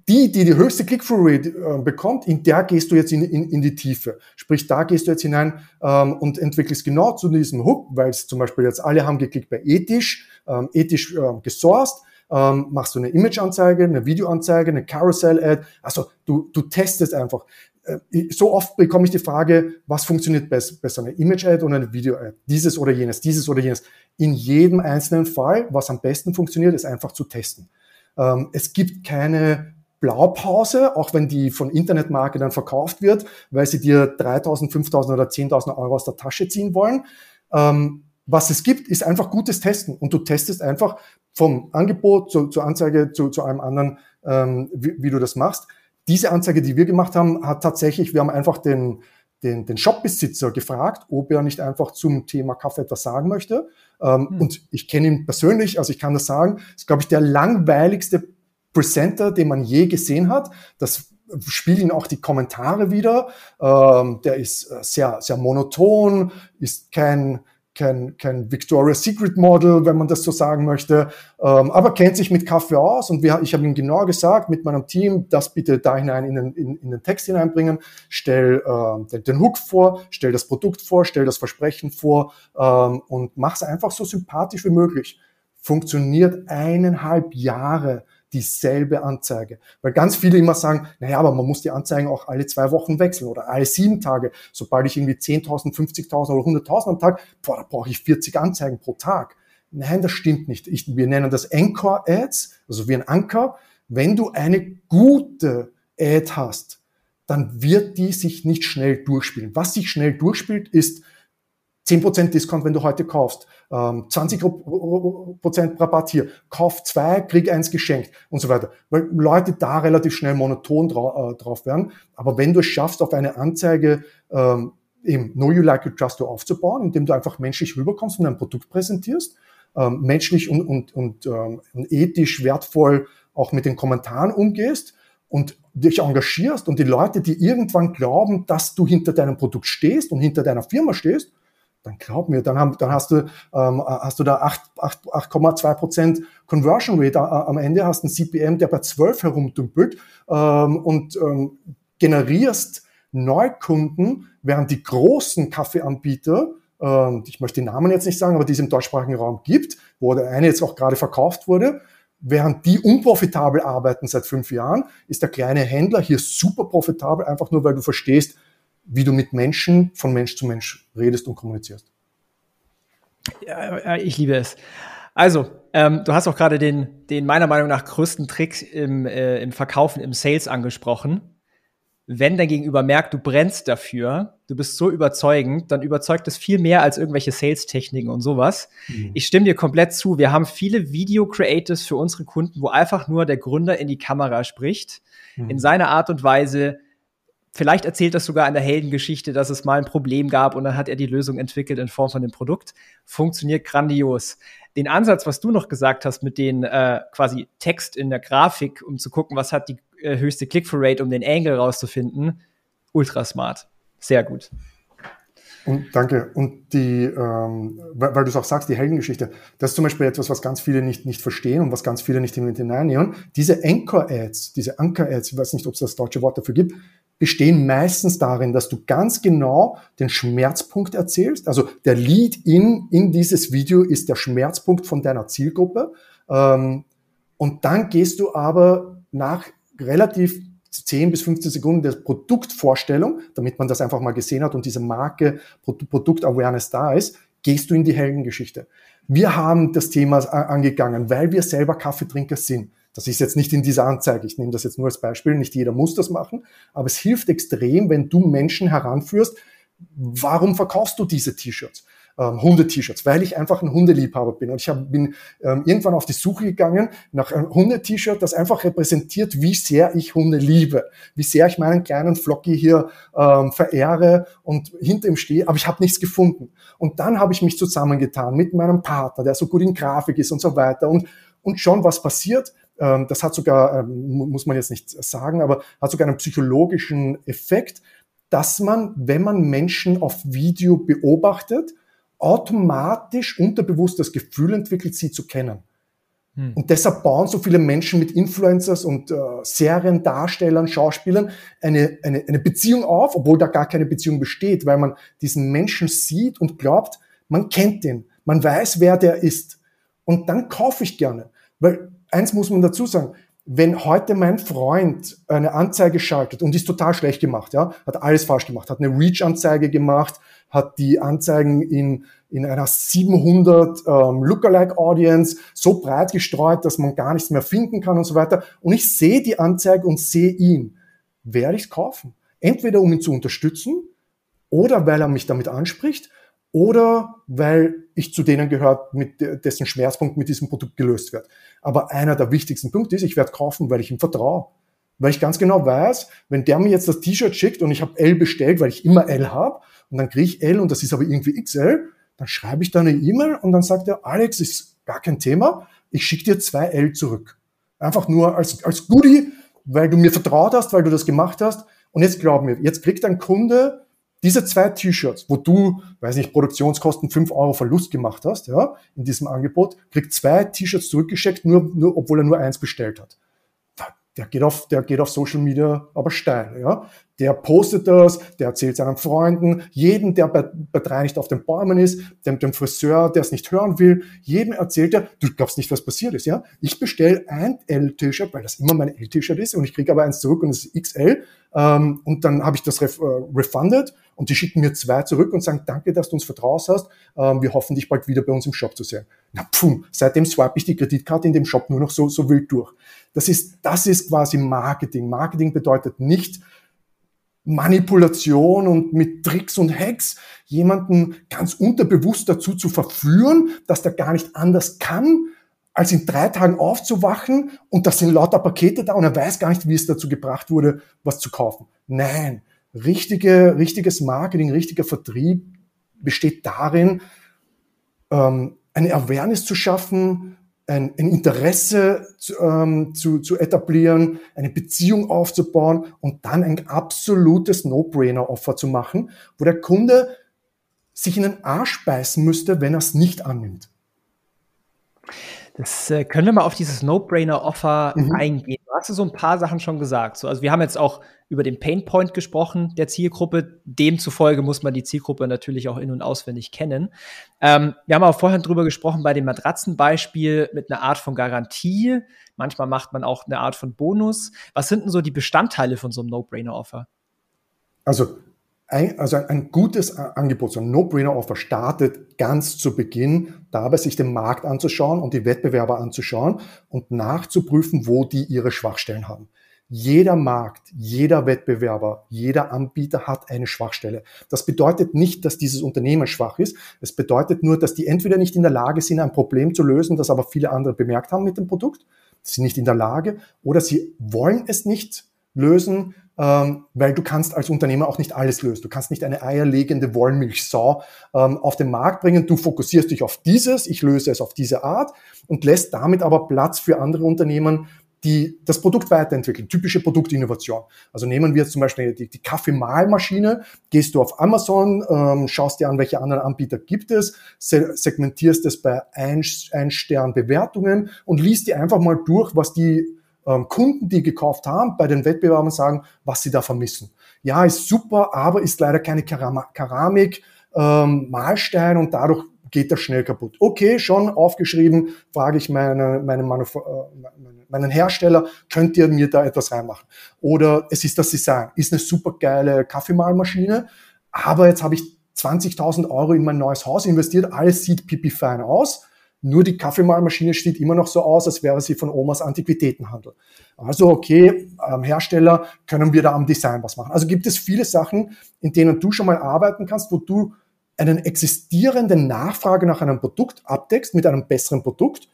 Die, die die höchste Click-Through-Rate äh, bekommt, in der gehst du jetzt in, in, in die Tiefe. Sprich, da gehst du jetzt hinein ähm, und entwickelst genau zu diesem Hook, weil es zum Beispiel jetzt alle haben geklickt bei ethisch, ähm, ethisch ähm, gesourced, ähm, machst du eine Image-Anzeige, eine Video-Anzeige, eine Carousel-Ad. Also du, du testest einfach. Äh, so oft bekomme ich die Frage, was funktioniert besser, eine Image-Ad oder eine Video-Ad? Dieses oder jenes, dieses oder jenes. In jedem einzelnen Fall, was am besten funktioniert, ist einfach zu testen. Ähm, es gibt keine Blaupause, auch wenn die von Internetmarketern verkauft wird, weil sie dir 3000, 5000 oder 10.000 Euro aus der Tasche ziehen wollen. Ähm, was es gibt, ist einfach gutes Testen und du testest einfach vom Angebot zu, zur Anzeige zu, zu allem anderen, ähm, wie, wie du das machst diese Anzeige, die wir gemacht haben, hat tatsächlich, wir haben einfach den, den, den Shopbesitzer gefragt, ob er nicht einfach zum Thema Kaffee etwas sagen möchte. Ähm, mhm. Und ich kenne ihn persönlich, also ich kann das sagen, das ist, glaube ich, der langweiligste Presenter, den man je gesehen hat. Das spiegeln auch die Kommentare wieder. Ähm, der ist äh, sehr, sehr monoton, ist kein, kein, kein Victoria's Secret Model, wenn man das so sagen möchte, ähm, aber kennt sich mit Kaffee aus und wir, ich habe ihm genau gesagt, mit meinem Team, das bitte da hinein in den, in, in den Text hineinbringen, stell äh, den, den, Hook vor, stell das Produkt vor, stell das Versprechen vor ähm, und mach es einfach so sympathisch wie möglich. Funktioniert eineinhalb Jahre dieselbe Anzeige. Weil ganz viele immer sagen, naja, aber man muss die Anzeigen auch alle zwei Wochen wechseln oder alle sieben Tage. Sobald ich irgendwie 10.000, 50.000 oder 100.000 am Tag, boah, da brauche ich 40 Anzeigen pro Tag. Nein, das stimmt nicht. Ich, wir nennen das Anchor Ads, also wie ein Anker. Wenn du eine gute Ad hast, dann wird die sich nicht schnell durchspielen. Was sich schnell durchspielt, ist 10% Discount, wenn du heute kaufst, 20% ähm, Rabatt hier, kauf zwei, krieg eins geschenkt und so weiter. Weil Leute da relativ schnell monoton äh, drauf werden. Aber wenn du es schaffst, auf eine Anzeige ähm, eben Know You Like You Trust You aufzubauen, indem du einfach menschlich rüberkommst und ein Produkt präsentierst, ähm, menschlich und, und, und, und ethisch wertvoll auch mit den Kommentaren umgehst und dich engagierst und die Leute, die irgendwann glauben, dass du hinter deinem Produkt stehst und hinter deiner Firma stehst, dann glaub mir, dann, haben, dann hast du, ähm, hast du da 8,2 Prozent Conversion Rate am Ende, hast einen CPM, der bei 12 herumdümpelt ähm, und ähm, generierst Neukunden, während die großen Kaffeeanbieter, ähm, ich möchte die Namen jetzt nicht sagen, aber die es im deutschsprachigen Raum gibt, wo der eine jetzt auch gerade verkauft wurde, während die unprofitabel arbeiten seit fünf Jahren, ist der kleine Händler hier super profitabel, einfach nur weil du verstehst, wie du mit Menschen von Mensch zu Mensch redest und kommunizierst. Ja, ich liebe es. Also, ähm, du hast auch gerade den, den meiner Meinung nach größten Trick im, äh, im Verkaufen, im Sales angesprochen. Wenn dein Gegenüber merkt, du brennst dafür, du bist so überzeugend, dann überzeugt es viel mehr als irgendwelche Sales-Techniken und sowas. Mhm. Ich stimme dir komplett zu. Wir haben viele Video-Creatives für unsere Kunden, wo einfach nur der Gründer in die Kamera spricht, mhm. in seiner Art und Weise, Vielleicht erzählt das sogar in der Heldengeschichte, dass es mal ein Problem gab und dann hat er die Lösung entwickelt in Form von dem Produkt. Funktioniert grandios. Den Ansatz, was du noch gesagt hast mit den äh, quasi Text in der Grafik, um zu gucken, was hat die äh, höchste Click-through-Rate, um den Angle rauszufinden, ultra smart. Sehr gut. Und danke. Und die, ähm, weil, weil du es auch sagst, die Heldengeschichte, das ist zum Beispiel etwas, was ganz viele nicht, nicht verstehen und was ganz viele nicht hineinnehmen. Diese Anchor-Ads, diese Anchor-Ads, ich weiß nicht, ob es das deutsche Wort dafür gibt, bestehen meistens darin, dass du ganz genau den Schmerzpunkt erzählst. Also der Lead-in in dieses Video ist der Schmerzpunkt von deiner Zielgruppe. Ähm, und dann gehst du aber nach relativ 10 bis 15 Sekunden der Produktvorstellung, damit man das einfach mal gesehen hat und diese Marke, Produkt-Awareness da ist, gehst du in die Heldengeschichte. Wir haben das Thema angegangen, weil wir selber Kaffeetrinker sind. Das ist jetzt nicht in dieser Anzeige. Ich nehme das jetzt nur als Beispiel. Nicht jeder muss das machen. Aber es hilft extrem, wenn du Menschen heranführst. Warum verkaufst du diese T-Shirts? Ähm, Hunde-T-Shirts, weil ich einfach ein Hundeliebhaber bin. Und ich hab, bin ähm, irgendwann auf die Suche gegangen nach einem Hunde-T-Shirt, das einfach repräsentiert, wie sehr ich Hunde liebe, wie sehr ich meinen kleinen Flocky hier ähm, verehre und hinter ihm stehe, aber ich habe nichts gefunden. Und dann habe ich mich zusammengetan mit meinem Partner, der so gut in Grafik ist und so weiter. Und, und schon was passiert, das hat sogar, ähm, muss man jetzt nicht sagen, aber hat sogar einen psychologischen Effekt, dass man, wenn man Menschen auf Video beobachtet, automatisch unterbewusst das Gefühl entwickelt, sie zu kennen. Hm. Und deshalb bauen so viele Menschen mit Influencers und äh, Seriendarstellern, Schauspielern eine, eine, eine Beziehung auf, obwohl da gar keine Beziehung besteht, weil man diesen Menschen sieht und glaubt, man kennt den, man weiß, wer der ist. Und dann kaufe ich gerne. Weil eins muss man dazu sagen, wenn heute mein Freund eine Anzeige schaltet und die ist total schlecht gemacht, ja, hat alles falsch gemacht, hat eine Reach-Anzeige gemacht, hat die Anzeigen in, in einer 700 ähm, Lookalike-Audience so breit gestreut, dass man gar nichts mehr finden kann und so weiter. Und ich sehe die Anzeige und sehe ihn. Werde ich es kaufen? Entweder um ihn zu unterstützen oder weil er mich damit anspricht oder weil ich zu denen gehört, mit dessen Schmerzpunkt mit diesem Produkt gelöst wird. Aber einer der wichtigsten Punkte ist, ich werde kaufen, weil ich ihm vertraue. Weil ich ganz genau weiß, wenn der mir jetzt das T-Shirt schickt und ich habe L bestellt, weil ich immer L habe, und dann kriege ich L und das ist aber irgendwie XL, dann schreibe ich da eine E-Mail und dann sagt er, Alex, ist gar kein Thema, ich schicke dir zwei L zurück. Einfach nur als, als Goodie, weil du mir vertraut hast, weil du das gemacht hast. Und jetzt glaub mir, jetzt kriegt ein Kunde diese zwei T-Shirts, wo du, weiß nicht, Produktionskosten fünf Euro Verlust gemacht hast, ja, in diesem Angebot, kriegt zwei T-Shirts zurückgeschickt, nur, nur, obwohl er nur eins bestellt hat der geht auf, der geht auf Social Media aber steil, ja. Der postet das, der erzählt seinen Freunden, jeden, der bei, bei drei nicht auf den Bäumen ist, dem, dem Friseur, der es nicht hören will, jedem erzählt er, du glaubst nicht, was passiert ist, ja. Ich bestelle ein L-T-Shirt, weil das immer mein L-T-Shirt ist und ich kriege aber eins zurück und es ist XL ähm, und dann habe ich das ref, äh, refunded und die schicken mir zwei zurück und sagen, danke, dass du uns vertraust hast, ähm, wir hoffen, dich bald wieder bei uns im Shop zu sehen. Na, pfum, seitdem swipe ich die Kreditkarte in dem Shop nur noch so, so wild durch. Das ist, das ist quasi Marketing. Marketing bedeutet nicht Manipulation und mit Tricks und Hacks jemanden ganz unterbewusst dazu zu verführen, dass der gar nicht anders kann, als in drei Tagen aufzuwachen und das sind lauter Pakete da und er weiß gar nicht, wie es dazu gebracht wurde, was zu kaufen. Nein, richtige, richtiges Marketing, richtiger Vertrieb besteht darin, ähm, eine Awareness zu schaffen, ein, ein Interesse zu, ähm, zu, zu etablieren, eine Beziehung aufzubauen und dann ein absolutes No-Brainer-Offer zu machen, wo der Kunde sich in den Arsch beißen müsste, wenn er es nicht annimmt. Das äh, können wir mal auf dieses No-Brainer-Offer mhm. eingehen. Du hast so ein paar Sachen schon gesagt. So, also wir haben jetzt auch über den Painpoint gesprochen der Zielgruppe. Demzufolge muss man die Zielgruppe natürlich auch in- und auswendig kennen. Ähm, wir haben auch vorhin drüber gesprochen bei dem Matratzenbeispiel mit einer Art von Garantie. Manchmal macht man auch eine Art von Bonus. Was sind denn so die Bestandteile von so einem No-Brainer-Offer? Also ein, also ein gutes Angebot, so ein No-Brainer-Offer startet ganz zu Beginn dabei, sich den Markt anzuschauen und die Wettbewerber anzuschauen und nachzuprüfen, wo die ihre Schwachstellen haben. Jeder Markt, jeder Wettbewerber, jeder Anbieter hat eine Schwachstelle. Das bedeutet nicht, dass dieses Unternehmen schwach ist. Es bedeutet nur, dass die entweder nicht in der Lage sind, ein Problem zu lösen, das aber viele andere bemerkt haben mit dem Produkt. Sie sind nicht in der Lage oder sie wollen es nicht lösen, ähm, weil du kannst als Unternehmer auch nicht alles lösen. Du kannst nicht eine eierlegende Wollmilchsau ähm, auf den Markt bringen. Du fokussierst dich auf dieses, ich löse es auf diese Art und lässt damit aber Platz für andere Unternehmen, die das Produkt weiterentwickeln. Typische Produktinnovation. Also nehmen wir jetzt zum Beispiel die, die Kaffeemahlmaschine, gehst du auf Amazon, ähm, schaust dir an, welche anderen Anbieter gibt es, segmentierst es bei ein, ein Stern Bewertungen und liest dir einfach mal durch, was die ähm, Kunden, die gekauft haben, bei den Wettbewerbern sagen, was sie da vermissen. ja, ist super, aber ist leider keine Keramik, ähm, Mahlstein und dadurch geht das schnell kaputt. Okay, schon aufgeschrieben, frage ich meine, meine äh, meinen Hersteller, könnt ihr mir da etwas reinmachen? Oder es ist das Design, ist eine super geile Kaffeemahlmaschine, aber jetzt habe ich 20.000 Euro in mein neues Haus investiert, alles sieht pipi fein aus, nur die Kaffeemahlmaschine steht immer noch so aus, als wäre sie von Omas Antiquitätenhandel. Also okay, ähm, Hersteller, können wir da am Design was machen. Also gibt es viele Sachen, in denen du schon mal arbeiten kannst, wo du einen existierenden Nachfrage nach einem Produkt abdeckst mit einem besseren Produkt,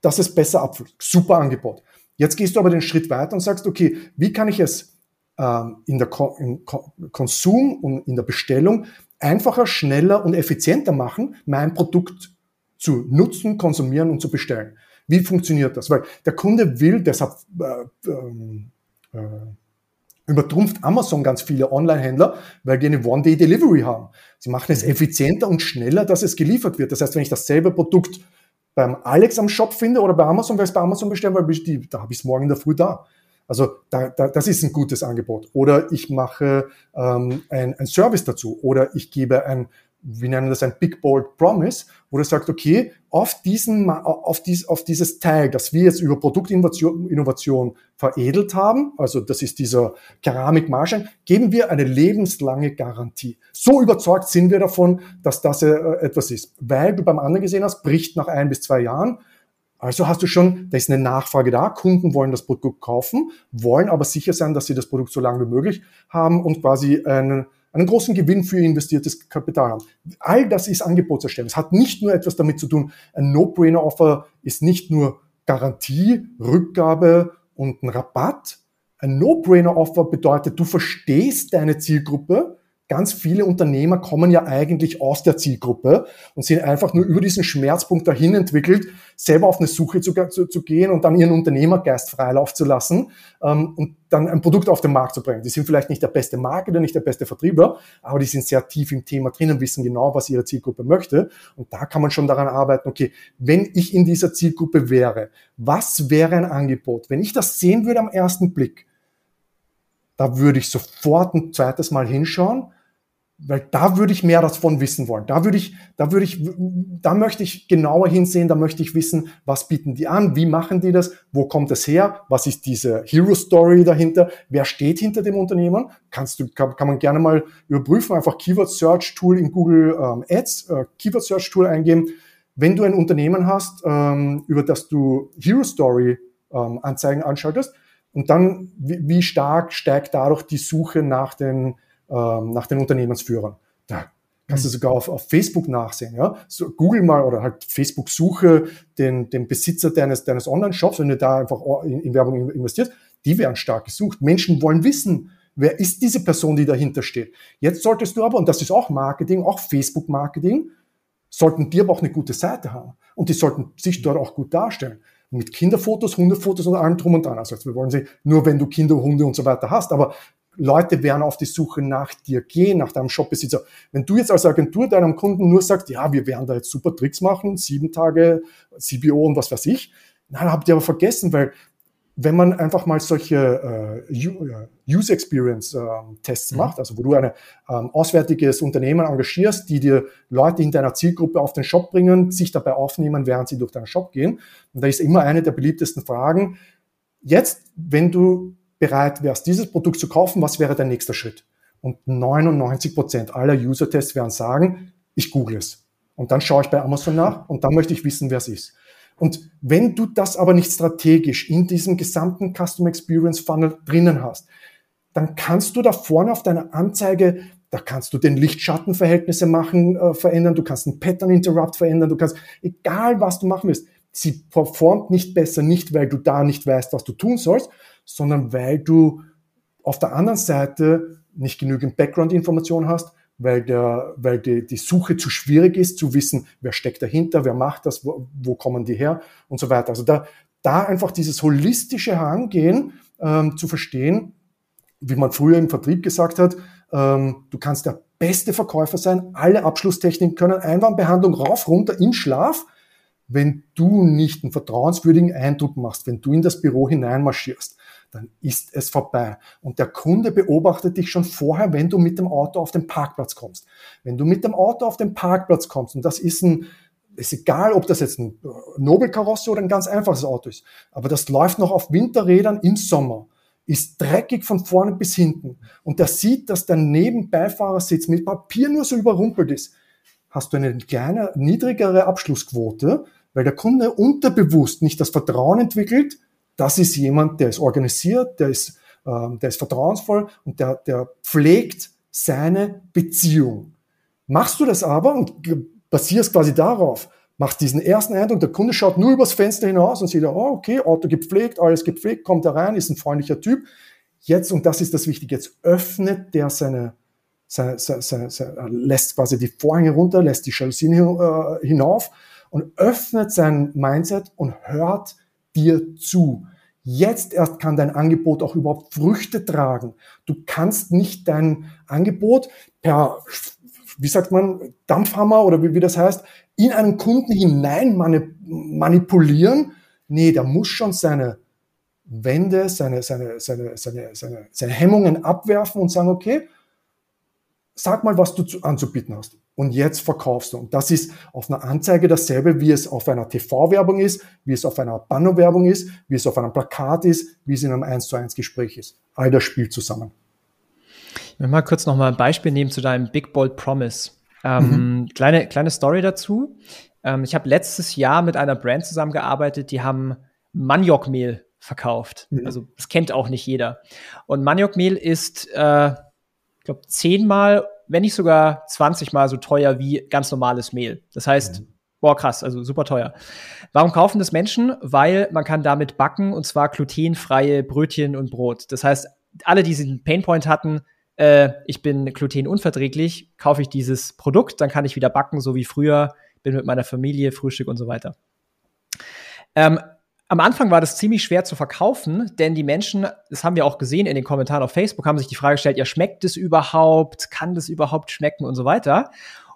dass es besser abfüllt. Super Angebot. Jetzt gehst du aber den Schritt weiter und sagst, okay, wie kann ich es ähm, in der Ko im Ko Konsum und in der Bestellung einfacher, schneller und effizienter machen, mein Produkt zu nutzen, konsumieren und zu bestellen. Wie funktioniert das? Weil der Kunde will, deshalb äh, äh, übertrumpft Amazon ganz viele Online-Händler, weil die eine One-Day-Delivery haben. Sie machen es effizienter und schneller, dass es geliefert wird. Das heißt, wenn ich dasselbe Produkt beim Alex am Shop finde oder bei Amazon, weil es bei Amazon bestellen, weil die, da habe ich es morgen in der Früh da. Also da, da, das ist ein gutes Angebot. Oder ich mache ähm, ein, ein Service dazu. Oder ich gebe ein wir nennen das ein Big Bold Promise, wo du sagst, okay, auf diesen, auf, dies, auf dieses Teil, das wir jetzt über Produktinnovation Innovation veredelt haben, also das ist dieser Keramikmarschein, geben wir eine lebenslange Garantie. So überzeugt sind wir davon, dass das äh, etwas ist. Weil du beim anderen gesehen hast, bricht nach ein bis zwei Jahren. Also hast du schon, da ist eine Nachfrage da, Kunden wollen das Produkt kaufen, wollen aber sicher sein, dass sie das Produkt so lange wie möglich haben und quasi einen einen großen Gewinn für ihr investiertes Kapital haben. All das ist Angebotserstellung. Es hat nicht nur etwas damit zu tun, ein No-Brainer-Offer ist nicht nur Garantie, Rückgabe und ein Rabatt. Ein No-Brainer-Offer bedeutet, du verstehst deine Zielgruppe, ganz viele Unternehmer kommen ja eigentlich aus der Zielgruppe und sind einfach nur über diesen Schmerzpunkt dahin entwickelt, selber auf eine Suche zu, zu, zu gehen und dann ihren Unternehmergeist freilauf zu lassen ähm, und dann ein Produkt auf den Markt zu bringen. Die sind vielleicht nicht der beste Marketer, nicht der beste Vertriebler, aber die sind sehr tief im Thema drinnen, wissen genau, was ihre Zielgruppe möchte. Und da kann man schon daran arbeiten, okay, wenn ich in dieser Zielgruppe wäre, was wäre ein Angebot? Wenn ich das sehen würde am ersten Blick, da würde ich sofort ein zweites Mal hinschauen weil da würde ich mehr davon wissen wollen. Da würde ich, da würde ich, da möchte ich genauer hinsehen, da möchte ich wissen, was bieten die an, wie machen die das, wo kommt es her, was ist diese Hero Story dahinter, wer steht hinter dem Unternehmen, kannst du, kann, kann man gerne mal überprüfen, einfach Keyword Search Tool in Google ähm, Ads, äh, Keyword Search Tool eingeben. Wenn du ein Unternehmen hast, ähm, über das du Hero Story ähm, Anzeigen anschaltest, und dann, wie, wie stark steigt dadurch die Suche nach den ähm, nach den Unternehmensführern. Da kannst du mhm. sogar auf, auf Facebook nachsehen. Ja? So, Google mal oder halt Facebook suche den, den Besitzer deines, deines Online-Shops, wenn du da einfach in, in Werbung investierst, die werden stark gesucht. Menschen wollen wissen, wer ist diese Person, die dahinter steht. Jetzt solltest du aber, und das ist auch Marketing, auch Facebook-Marketing, sollten die aber auch eine gute Seite haben. Und die sollten sich dort auch gut darstellen. Mit Kinderfotos, Hundefotos und allem drum und dran. Also wir wollen sie nur, wenn du Kinder, Hunde und so weiter hast. Aber Leute werden auf die Suche nach dir gehen, nach deinem Shopbesitzer. Wenn du jetzt als Agentur deinem Kunden nur sagst, ja, wir werden da jetzt super Tricks machen, sieben Tage CBO und was weiß ich, dann habt ihr aber vergessen, weil wenn man einfach mal solche äh, äh User Experience äh, Tests mhm. macht, also wo du ein ähm, auswärtiges Unternehmen engagierst, die dir Leute in deiner Zielgruppe auf den Shop bringen, sich dabei aufnehmen, während sie durch deinen Shop gehen. Und da ist immer eine der beliebtesten Fragen. Jetzt, wenn du bereit wärst, dieses Produkt zu kaufen, was wäre dein nächster Schritt? Und 99 Prozent aller User-Tests werden sagen, ich google es. Und dann schaue ich bei Amazon nach und dann möchte ich wissen, wer es ist. Und wenn du das aber nicht strategisch in diesem gesamten Custom Experience Funnel drinnen hast, dann kannst du da vorne auf deiner Anzeige, da kannst du den Licht-Schatten-Verhältnisse machen, äh, verändern, du kannst einen Pattern Interrupt verändern, du kannst, egal was du machen willst, sie performt nicht besser, nicht weil du da nicht weißt, was du tun sollst, sondern weil du auf der anderen Seite nicht genügend Background-Information hast, weil, der, weil die, die Suche zu schwierig ist, zu wissen, wer steckt dahinter, wer macht das, wo, wo kommen die her und so weiter. Also da, da einfach dieses holistische Herangehen ähm, zu verstehen, wie man früher im Vertrieb gesagt hat, ähm, du kannst der beste Verkäufer sein, alle Abschlusstechniken können, Einwandbehandlung rauf, runter, in Schlaf, wenn du nicht einen vertrauenswürdigen Eindruck machst, wenn du in das Büro hineinmarschierst, dann ist es vorbei. Und der Kunde beobachtet dich schon vorher, wenn du mit dem Auto auf den Parkplatz kommst. Wenn du mit dem Auto auf den Parkplatz kommst, und das ist ein, ist egal, ob das jetzt ein Nobelkarosse oder ein ganz einfaches Auto ist, aber das läuft noch auf Winterrädern im Sommer, ist dreckig von vorne bis hinten und der sieht, dass der Nebenbeifahrersitz mit Papier nur so überrumpelt ist, hast du eine kleine, niedrigere Abschlussquote, weil der Kunde unterbewusst nicht das Vertrauen entwickelt, das ist jemand, der ist organisiert, der ist, ähm, der ist vertrauensvoll und der, der pflegt seine Beziehung. Machst du das aber und basierst quasi darauf, machst diesen ersten Eindruck, der Kunde schaut nur übers Fenster hinaus und sieht, oh, okay, Auto gepflegt, alles gepflegt, kommt da rein, ist ein freundlicher Typ. Jetzt, und das ist das Wichtige, jetzt öffnet der seine, seine, seine, seine, seine lässt quasi die Vorhänge runter, lässt die Jalousien äh, hinauf und öffnet sein Mindset und hört dir zu. Jetzt erst kann dein Angebot auch überhaupt Früchte tragen. Du kannst nicht dein Angebot per, wie sagt man, Dampfhammer oder wie, wie das heißt, in einen Kunden hinein manipulieren. Nee, der muss schon seine Wände, seine, seine, seine, seine, seine, seine Hemmungen abwerfen und sagen, okay, sag mal, was du anzubieten hast und jetzt verkaufst du. Und das ist auf einer Anzeige dasselbe, wie es auf einer TV-Werbung ist, wie es auf einer Banner-Werbung ist, wie es auf einem Plakat ist, wie es in einem 1 zu 1 Gespräch ist. All das spielt zusammen. Ich will mal kurz noch mal ein Beispiel nehmen zu deinem Big Bold Promise. Ähm, mhm. kleine, kleine Story dazu. Ähm, ich habe letztes Jahr mit einer Brand zusammengearbeitet, die haben Maniokmehl verkauft. Mhm. Also das kennt auch nicht jeder. Und Maniokmehl ist, äh, ich glaube, zehnmal wenn nicht sogar 20 Mal so teuer wie ganz normales Mehl. Das heißt, mhm. boah, krass, also super teuer. Warum kaufen das Menschen? Weil man kann damit backen und zwar glutenfreie Brötchen und Brot. Das heißt, alle, die diesen Painpoint hatten, äh, ich bin glutenunverträglich, kaufe ich dieses Produkt, dann kann ich wieder backen, so wie früher, bin mit meiner Familie, Frühstück und so weiter. Ähm, am Anfang war das ziemlich schwer zu verkaufen, denn die Menschen, das haben wir auch gesehen in den Kommentaren auf Facebook, haben sich die Frage gestellt, ja, schmeckt es überhaupt? Kann das überhaupt schmecken und so weiter?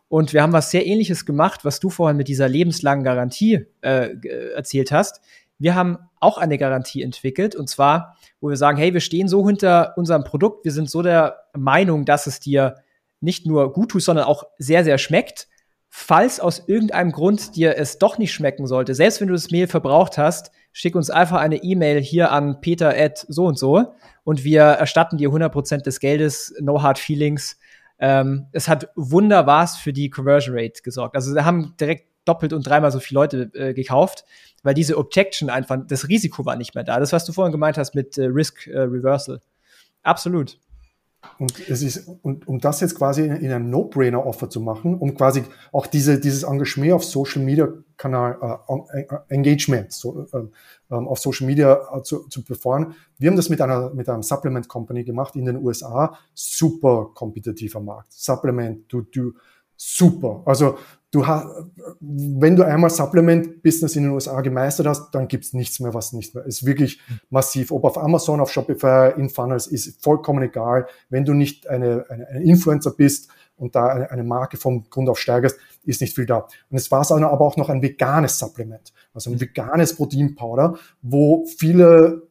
Und wir haben was sehr ähnliches gemacht, was du vorhin mit dieser lebenslangen Garantie äh, erzählt hast. Wir haben auch eine Garantie entwickelt und zwar, wo wir sagen, hey, wir stehen so hinter unserem Produkt, wir sind so der Meinung, dass es dir nicht nur gut tut, sondern auch sehr, sehr schmeckt. Falls aus irgendeinem Grund dir es doch nicht schmecken sollte, selbst wenn du das Mehl verbraucht hast, schick uns einfach eine E-Mail hier an peter at so und so und wir erstatten dir 100% des Geldes, no hard feelings. Ähm, es hat wunderbar für die Conversion Rate gesorgt. Also wir haben direkt doppelt und dreimal so viele Leute äh, gekauft, weil diese Objection einfach, das Risiko war nicht mehr da. Das, was du vorhin gemeint hast mit äh, Risk äh, Reversal. Absolut. Und es ist, und um das jetzt quasi in, in einem No-Brainer-Offer zu machen, um quasi auch diese, dieses Engagement auf Social Media Kanal, äh, äh Engagement so, äh, auf Social Media äh, zu, zu performen. Wir haben das mit einer, mit einem Supplement Company gemacht in den USA. Super kompetitiver Markt. Supplement, du, du, super. Also du hast, wenn du einmal Supplement-Business in den USA gemeistert hast, dann gibt's nichts mehr, was nicht mehr ist. Wirklich massiv. Ob auf Amazon, auf Shopify, in Funnels, ist vollkommen egal. Wenn du nicht eine, eine, ein Influencer bist und da eine, eine Marke vom Grund auf steigerst, ist nicht viel da. Und es war aber auch noch ein veganes Supplement, also ein veganes Proteinpowder, wo viele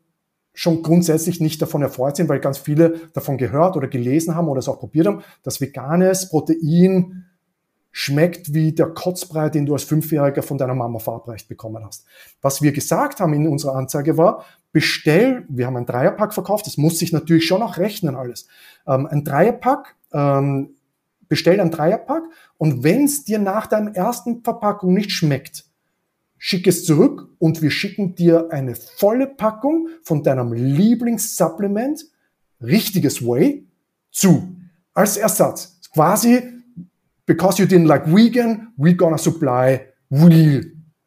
schon grundsätzlich nicht davon erfreut sind, weil ganz viele davon gehört oder gelesen haben oder es auch probiert haben, dass veganes Protein schmeckt wie der Kotzbrei, den du als Fünfjähriger von deiner Mama verabreicht bekommen hast. Was wir gesagt haben in unserer Anzeige war, bestell, wir haben ein Dreierpack verkauft, das muss sich natürlich schon auch rechnen alles. Ähm, ein Dreierpack, ähm, bestell ein Dreierpack und wenn es dir nach deinem ersten Verpackung nicht schmeckt, schick es zurück und wir schicken dir eine volle Packung von deinem Lieblingssupplement, richtiges Way, zu. Als Ersatz. Quasi because you didn't like vegan, we're gonna supply real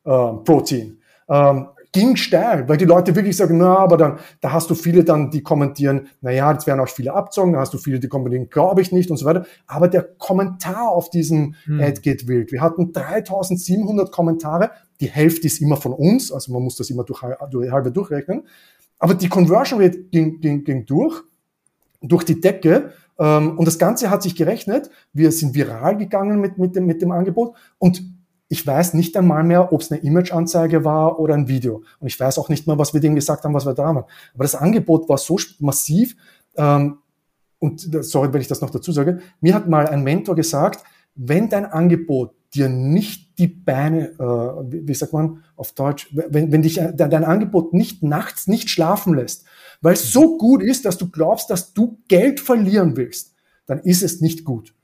uh, protein. Um, ging steil, weil die Leute wirklich sagen, na, aber dann, da hast du viele dann, die kommentieren, na ja, jetzt werden auch viele abzogen, da hast du viele, die kommentieren, glaube ich nicht und so weiter. Aber der Kommentar auf diesem hm. Ad geht wild. Wir hatten 3700 Kommentare, die Hälfte ist immer von uns, also man muss das immer durch, durch halbe durchrechnen. Aber die Conversion Rate ging, ging, ging durch, durch die Decke ähm, und das Ganze hat sich gerechnet. Wir sind viral gegangen mit, mit, dem, mit dem Angebot. Und ich weiß nicht einmal mehr, ob es eine Image-Anzeige war oder ein Video. Und ich weiß auch nicht mehr, was wir denen gesagt haben, was wir da haben. Aber das Angebot war so massiv. Ähm, und sorry, wenn ich das noch dazu sage. Mir hat mal ein Mentor gesagt, wenn dein Angebot dir nicht die Beine, äh, wie, sagt man auf Deutsch, wenn, wenn dich dein Angebot nicht nachts nicht schlafen lässt, weil es so gut ist, dass du glaubst, dass du Geld verlieren willst, dann ist es nicht gut.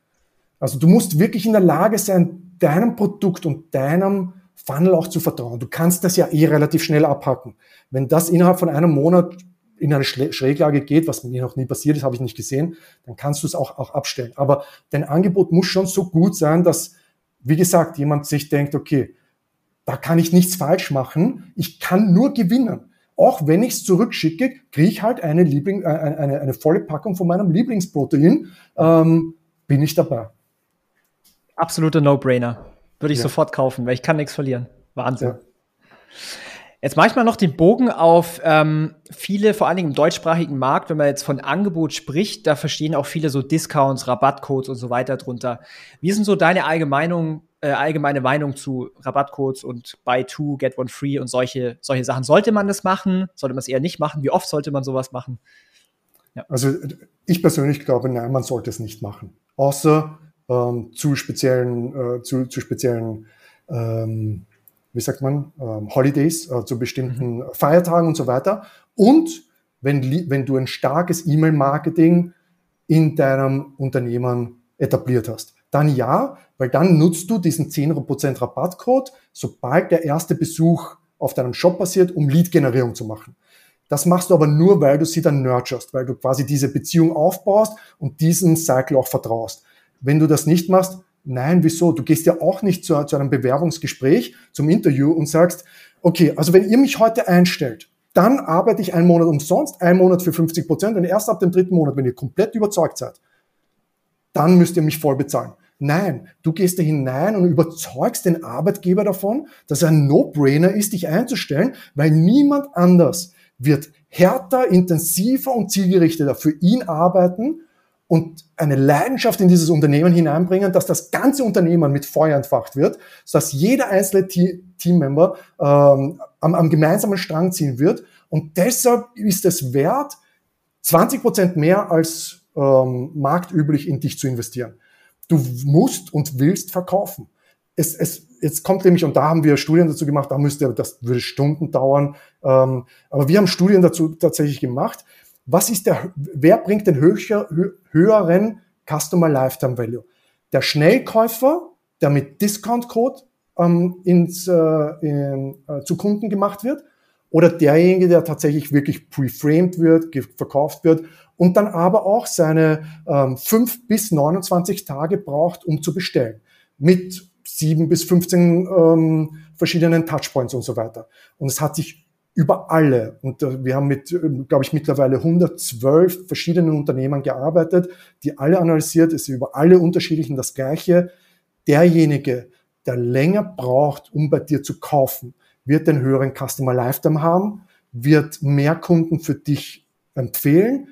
Also du musst wirklich in der Lage sein, deinem Produkt und deinem Funnel auch zu vertrauen. Du kannst das ja eh relativ schnell abhacken. Wenn das innerhalb von einem Monat in eine Schräglage geht, was mir noch nie passiert ist, habe ich nicht gesehen, dann kannst du es auch, auch abstellen. Aber dein Angebot muss schon so gut sein, dass, wie gesagt, jemand sich denkt, okay, da kann ich nichts falsch machen, ich kann nur gewinnen. Auch wenn ich es zurückschicke, kriege ich halt eine, Liebling, äh, eine, eine, volle Packung von meinem Lieblingsprotein, ähm, bin ich dabei. Absoluter No-Brainer. Würde ich ja. sofort kaufen, weil ich kann nichts verlieren. Wahnsinn. Ja. Jetzt manchmal noch den Bogen auf ähm, viele, vor allen Dingen im deutschsprachigen Markt, wenn man jetzt von Angebot spricht, da verstehen auch viele so Discounts, Rabattcodes und so weiter drunter. Wie denn so deine allgemeine, äh, allgemeine Meinung zu Rabattcodes und Buy Two, Get One Free und solche, solche Sachen? Sollte man das machen? Sollte man es eher nicht machen? Wie oft sollte man sowas machen? Ja. Also ich persönlich glaube, nein, man sollte es nicht machen. Außer ähm, zu speziellen, äh, zu, zu speziellen ähm, wie sagt man, ähm, Holidays, äh, zu bestimmten mhm. Feiertagen und so weiter. Und wenn, wenn du ein starkes E-Mail-Marketing in deinem Unternehmen etabliert hast. Dann ja, weil dann nutzt du diesen 10% Rabattcode, sobald der erste Besuch auf deinem Shop passiert, um Lead-Generierung zu machen. Das machst du aber nur, weil du sie dann nurturst, weil du quasi diese Beziehung aufbaust und diesen Cycle auch vertraust. Wenn du das nicht machst, Nein, wieso? Du gehst ja auch nicht zu, zu einem Bewerbungsgespräch, zum Interview und sagst, okay, also wenn ihr mich heute einstellt, dann arbeite ich einen Monat umsonst, einen Monat für 50 Prozent und erst ab dem dritten Monat, wenn ihr komplett überzeugt seid, dann müsst ihr mich voll bezahlen. Nein, du gehst da hinein und überzeugst den Arbeitgeber davon, dass er ein No-Brainer ist, dich einzustellen, weil niemand anders wird härter, intensiver und zielgerichteter für ihn arbeiten und eine Leidenschaft in dieses Unternehmen hineinbringen, dass das ganze Unternehmen mit Feuer entfacht wird, dass jeder einzelne Teammember ähm, am, am gemeinsamen Strang ziehen wird. Und deshalb ist es wert, 20 Prozent mehr als ähm, marktüblich in dich zu investieren. Du musst und willst verkaufen. Es, es, jetzt kommt nämlich, und da haben wir Studien dazu gemacht, da müsste, das würde Stunden dauern, ähm, aber wir haben Studien dazu tatsächlich gemacht, was ist der, wer bringt den höher, höheren Customer Lifetime Value? Der Schnellkäufer, der mit Discount Code ähm, ins, äh, in, äh, zu Kunden gemacht wird, oder derjenige, der tatsächlich wirklich preframed wird, verkauft wird und dann aber auch seine ähm, 5 bis 29 Tage braucht, um zu bestellen. Mit 7 bis 15 ähm, verschiedenen Touchpoints und so weiter. Und es hat sich über alle. Und äh, wir haben mit, ähm, glaube ich, mittlerweile 112 verschiedenen Unternehmen gearbeitet, die alle analysiert, ist über alle unterschiedlichen das Gleiche. Derjenige, der länger braucht, um bei dir zu kaufen, wird den höheren Customer Lifetime haben, wird mehr Kunden für dich empfehlen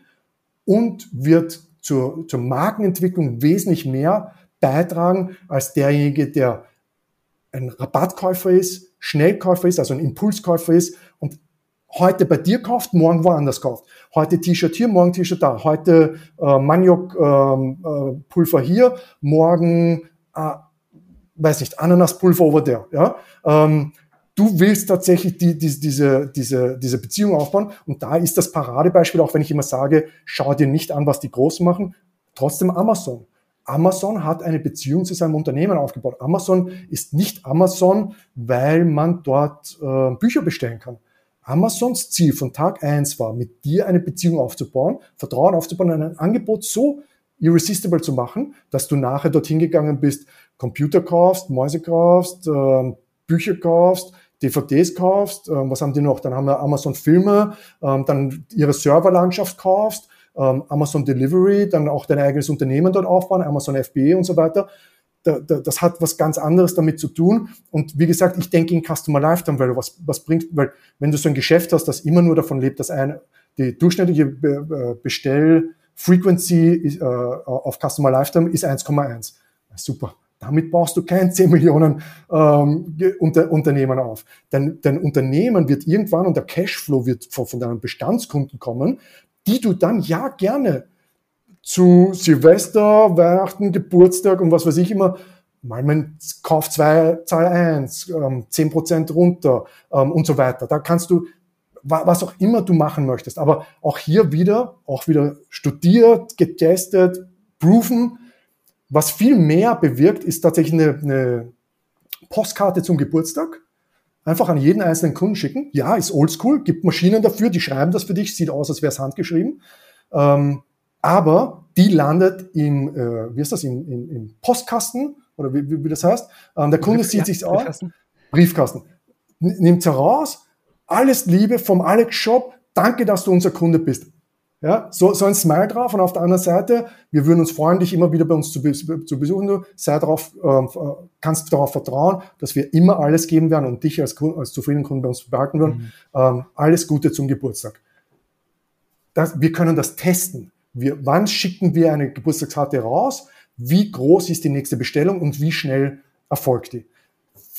und wird zur, zur Markenentwicklung wesentlich mehr beitragen als derjenige, der ein Rabattkäufer ist, Schnellkäufer ist, also ein Impulskäufer ist und heute bei dir kauft, morgen woanders kauft. Heute T-Shirt hier, morgen T-Shirt da. Heute äh, Maniok-Pulver ähm, äh, hier, morgen, äh, weiß nicht, Ananaspulver over there. Ja? Ähm, du willst tatsächlich die, die, diese, diese, diese Beziehung aufbauen. Und da ist das Paradebeispiel, auch wenn ich immer sage, schau dir nicht an, was die Großen machen, trotzdem Amazon. Amazon hat eine Beziehung zu seinem Unternehmen aufgebaut. Amazon ist nicht Amazon, weil man dort äh, Bücher bestellen kann. Amazons Ziel von Tag eins war, mit dir eine Beziehung aufzubauen, Vertrauen aufzubauen, ein Angebot so irresistible zu machen, dass du nachher dorthin gegangen bist, Computer kaufst, Mäuse kaufst, äh, Bücher kaufst, DVDs kaufst, äh, was haben die noch? Dann haben wir Amazon Filme, äh, dann ihre Serverlandschaft kaufst, ähm, Amazon Delivery, dann auch dein eigenes Unternehmen dort aufbauen, Amazon FBA und so weiter. Da, da, das hat was ganz anderes damit zu tun. Und wie gesagt, ich denke in Customer Lifetime Value, was, was bringt, weil wenn du so ein Geschäft hast, das immer nur davon lebt, dass eine, die durchschnittliche Be Bestell Frequency äh, auf Customer Lifetime ist 1,1. Super. Damit baust du kein 10 Millionen ähm, unter, Unternehmen auf. Dein, dein Unternehmen wird irgendwann und der Cashflow wird von, von deinen Bestandskunden kommen, die du dann ja gerne zu Silvester, Weihnachten, Geburtstag und was weiß ich immer, mal mein Kauf 2, Zahl 1, ähm, 10% runter ähm, und so weiter. Da kannst du, was auch immer du machen möchtest. Aber auch hier wieder, auch wieder studiert, getestet, proven. Was viel mehr bewirkt, ist tatsächlich eine, eine Postkarte zum Geburtstag. Einfach an jeden einzelnen Kunden schicken. Ja, ist oldschool, gibt Maschinen dafür, die schreiben das für dich, sieht aus, als wäre es handgeschrieben. Ähm, aber die landet im, äh, wie ist das, im, im, im Postkasten oder wie, wie, wie das heißt. Ähm, der Kunde Brief, sieht ja, sich aus. Briefkasten. Briefkasten. Nimmt heraus, alles Liebe vom Alex Shop, danke, dass du unser Kunde bist. Ja, so, so ein Smile drauf und auf der anderen Seite, wir würden uns freuen, dich immer wieder bei uns zu, zu besuchen. Du sei darauf, äh, kannst darauf vertrauen, dass wir immer alles geben werden und dich als, als zufriedenen Kunden bei uns behalten würden. Mhm. Ähm, alles Gute zum Geburtstag. Das, wir können das testen. Wir, wann schicken wir eine Geburtstagskarte raus? Wie groß ist die nächste Bestellung und wie schnell erfolgt die?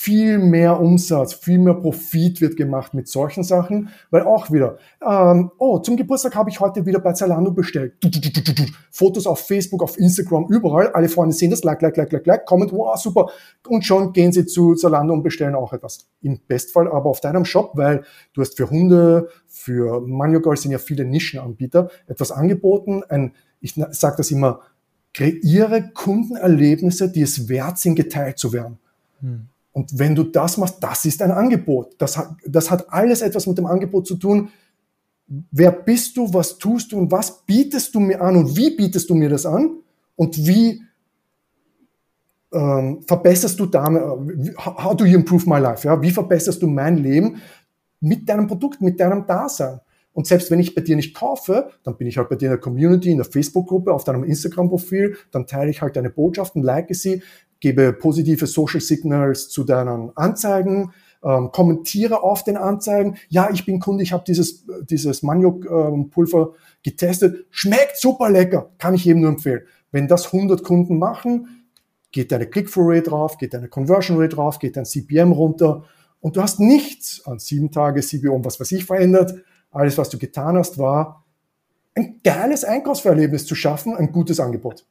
Viel mehr Umsatz, viel mehr Profit wird gemacht mit solchen Sachen, weil auch wieder, ähm, oh, zum Geburtstag habe ich heute wieder bei Zalando bestellt. Du, du, du, Fotos auf Facebook, auf Instagram, überall, alle Freunde sehen das, like, like, like, like, like, comment, wow, super. Und schon gehen sie zu Zalando und bestellen auch etwas. Im Bestfall aber auf deinem Shop, weil du hast für Hunde, für Manual sind ja viele Nischenanbieter, etwas angeboten, ein, ich sage das immer, kreiere Kundenerlebnisse, die es wert sind, geteilt zu werden. Hm. Und wenn du das machst, das ist ein Angebot. Das hat, das hat alles etwas mit dem Angebot zu tun. Wer bist du, was tust du und was bietest du mir an und wie bietest du mir das an und wie ähm, verbesserst du damit, how do you improve my life? Ja? Wie verbesserst du mein Leben mit deinem Produkt, mit deinem Dasein? Und selbst wenn ich bei dir nicht kaufe, dann bin ich halt bei dir in der Community, in der Facebook-Gruppe, auf deinem Instagram-Profil, dann teile ich halt deine Botschaften, like sie, gebe positive Social Signals zu deinen Anzeigen, ähm, kommentiere auf den Anzeigen. Ja, ich bin Kunde, ich habe dieses, dieses Maniok-Pulver ähm, getestet. Schmeckt super lecker, kann ich jedem nur empfehlen. Wenn das 100 Kunden machen, geht deine Click-Through-Rate drauf, geht deine Conversion-Rate drauf, geht dein CPM runter und du hast nichts an sieben Tage CPO was weiß ich verändert. Alles, was du getan hast, war ein geiles Einkaufsvererlebnis zu schaffen, ein gutes Angebot.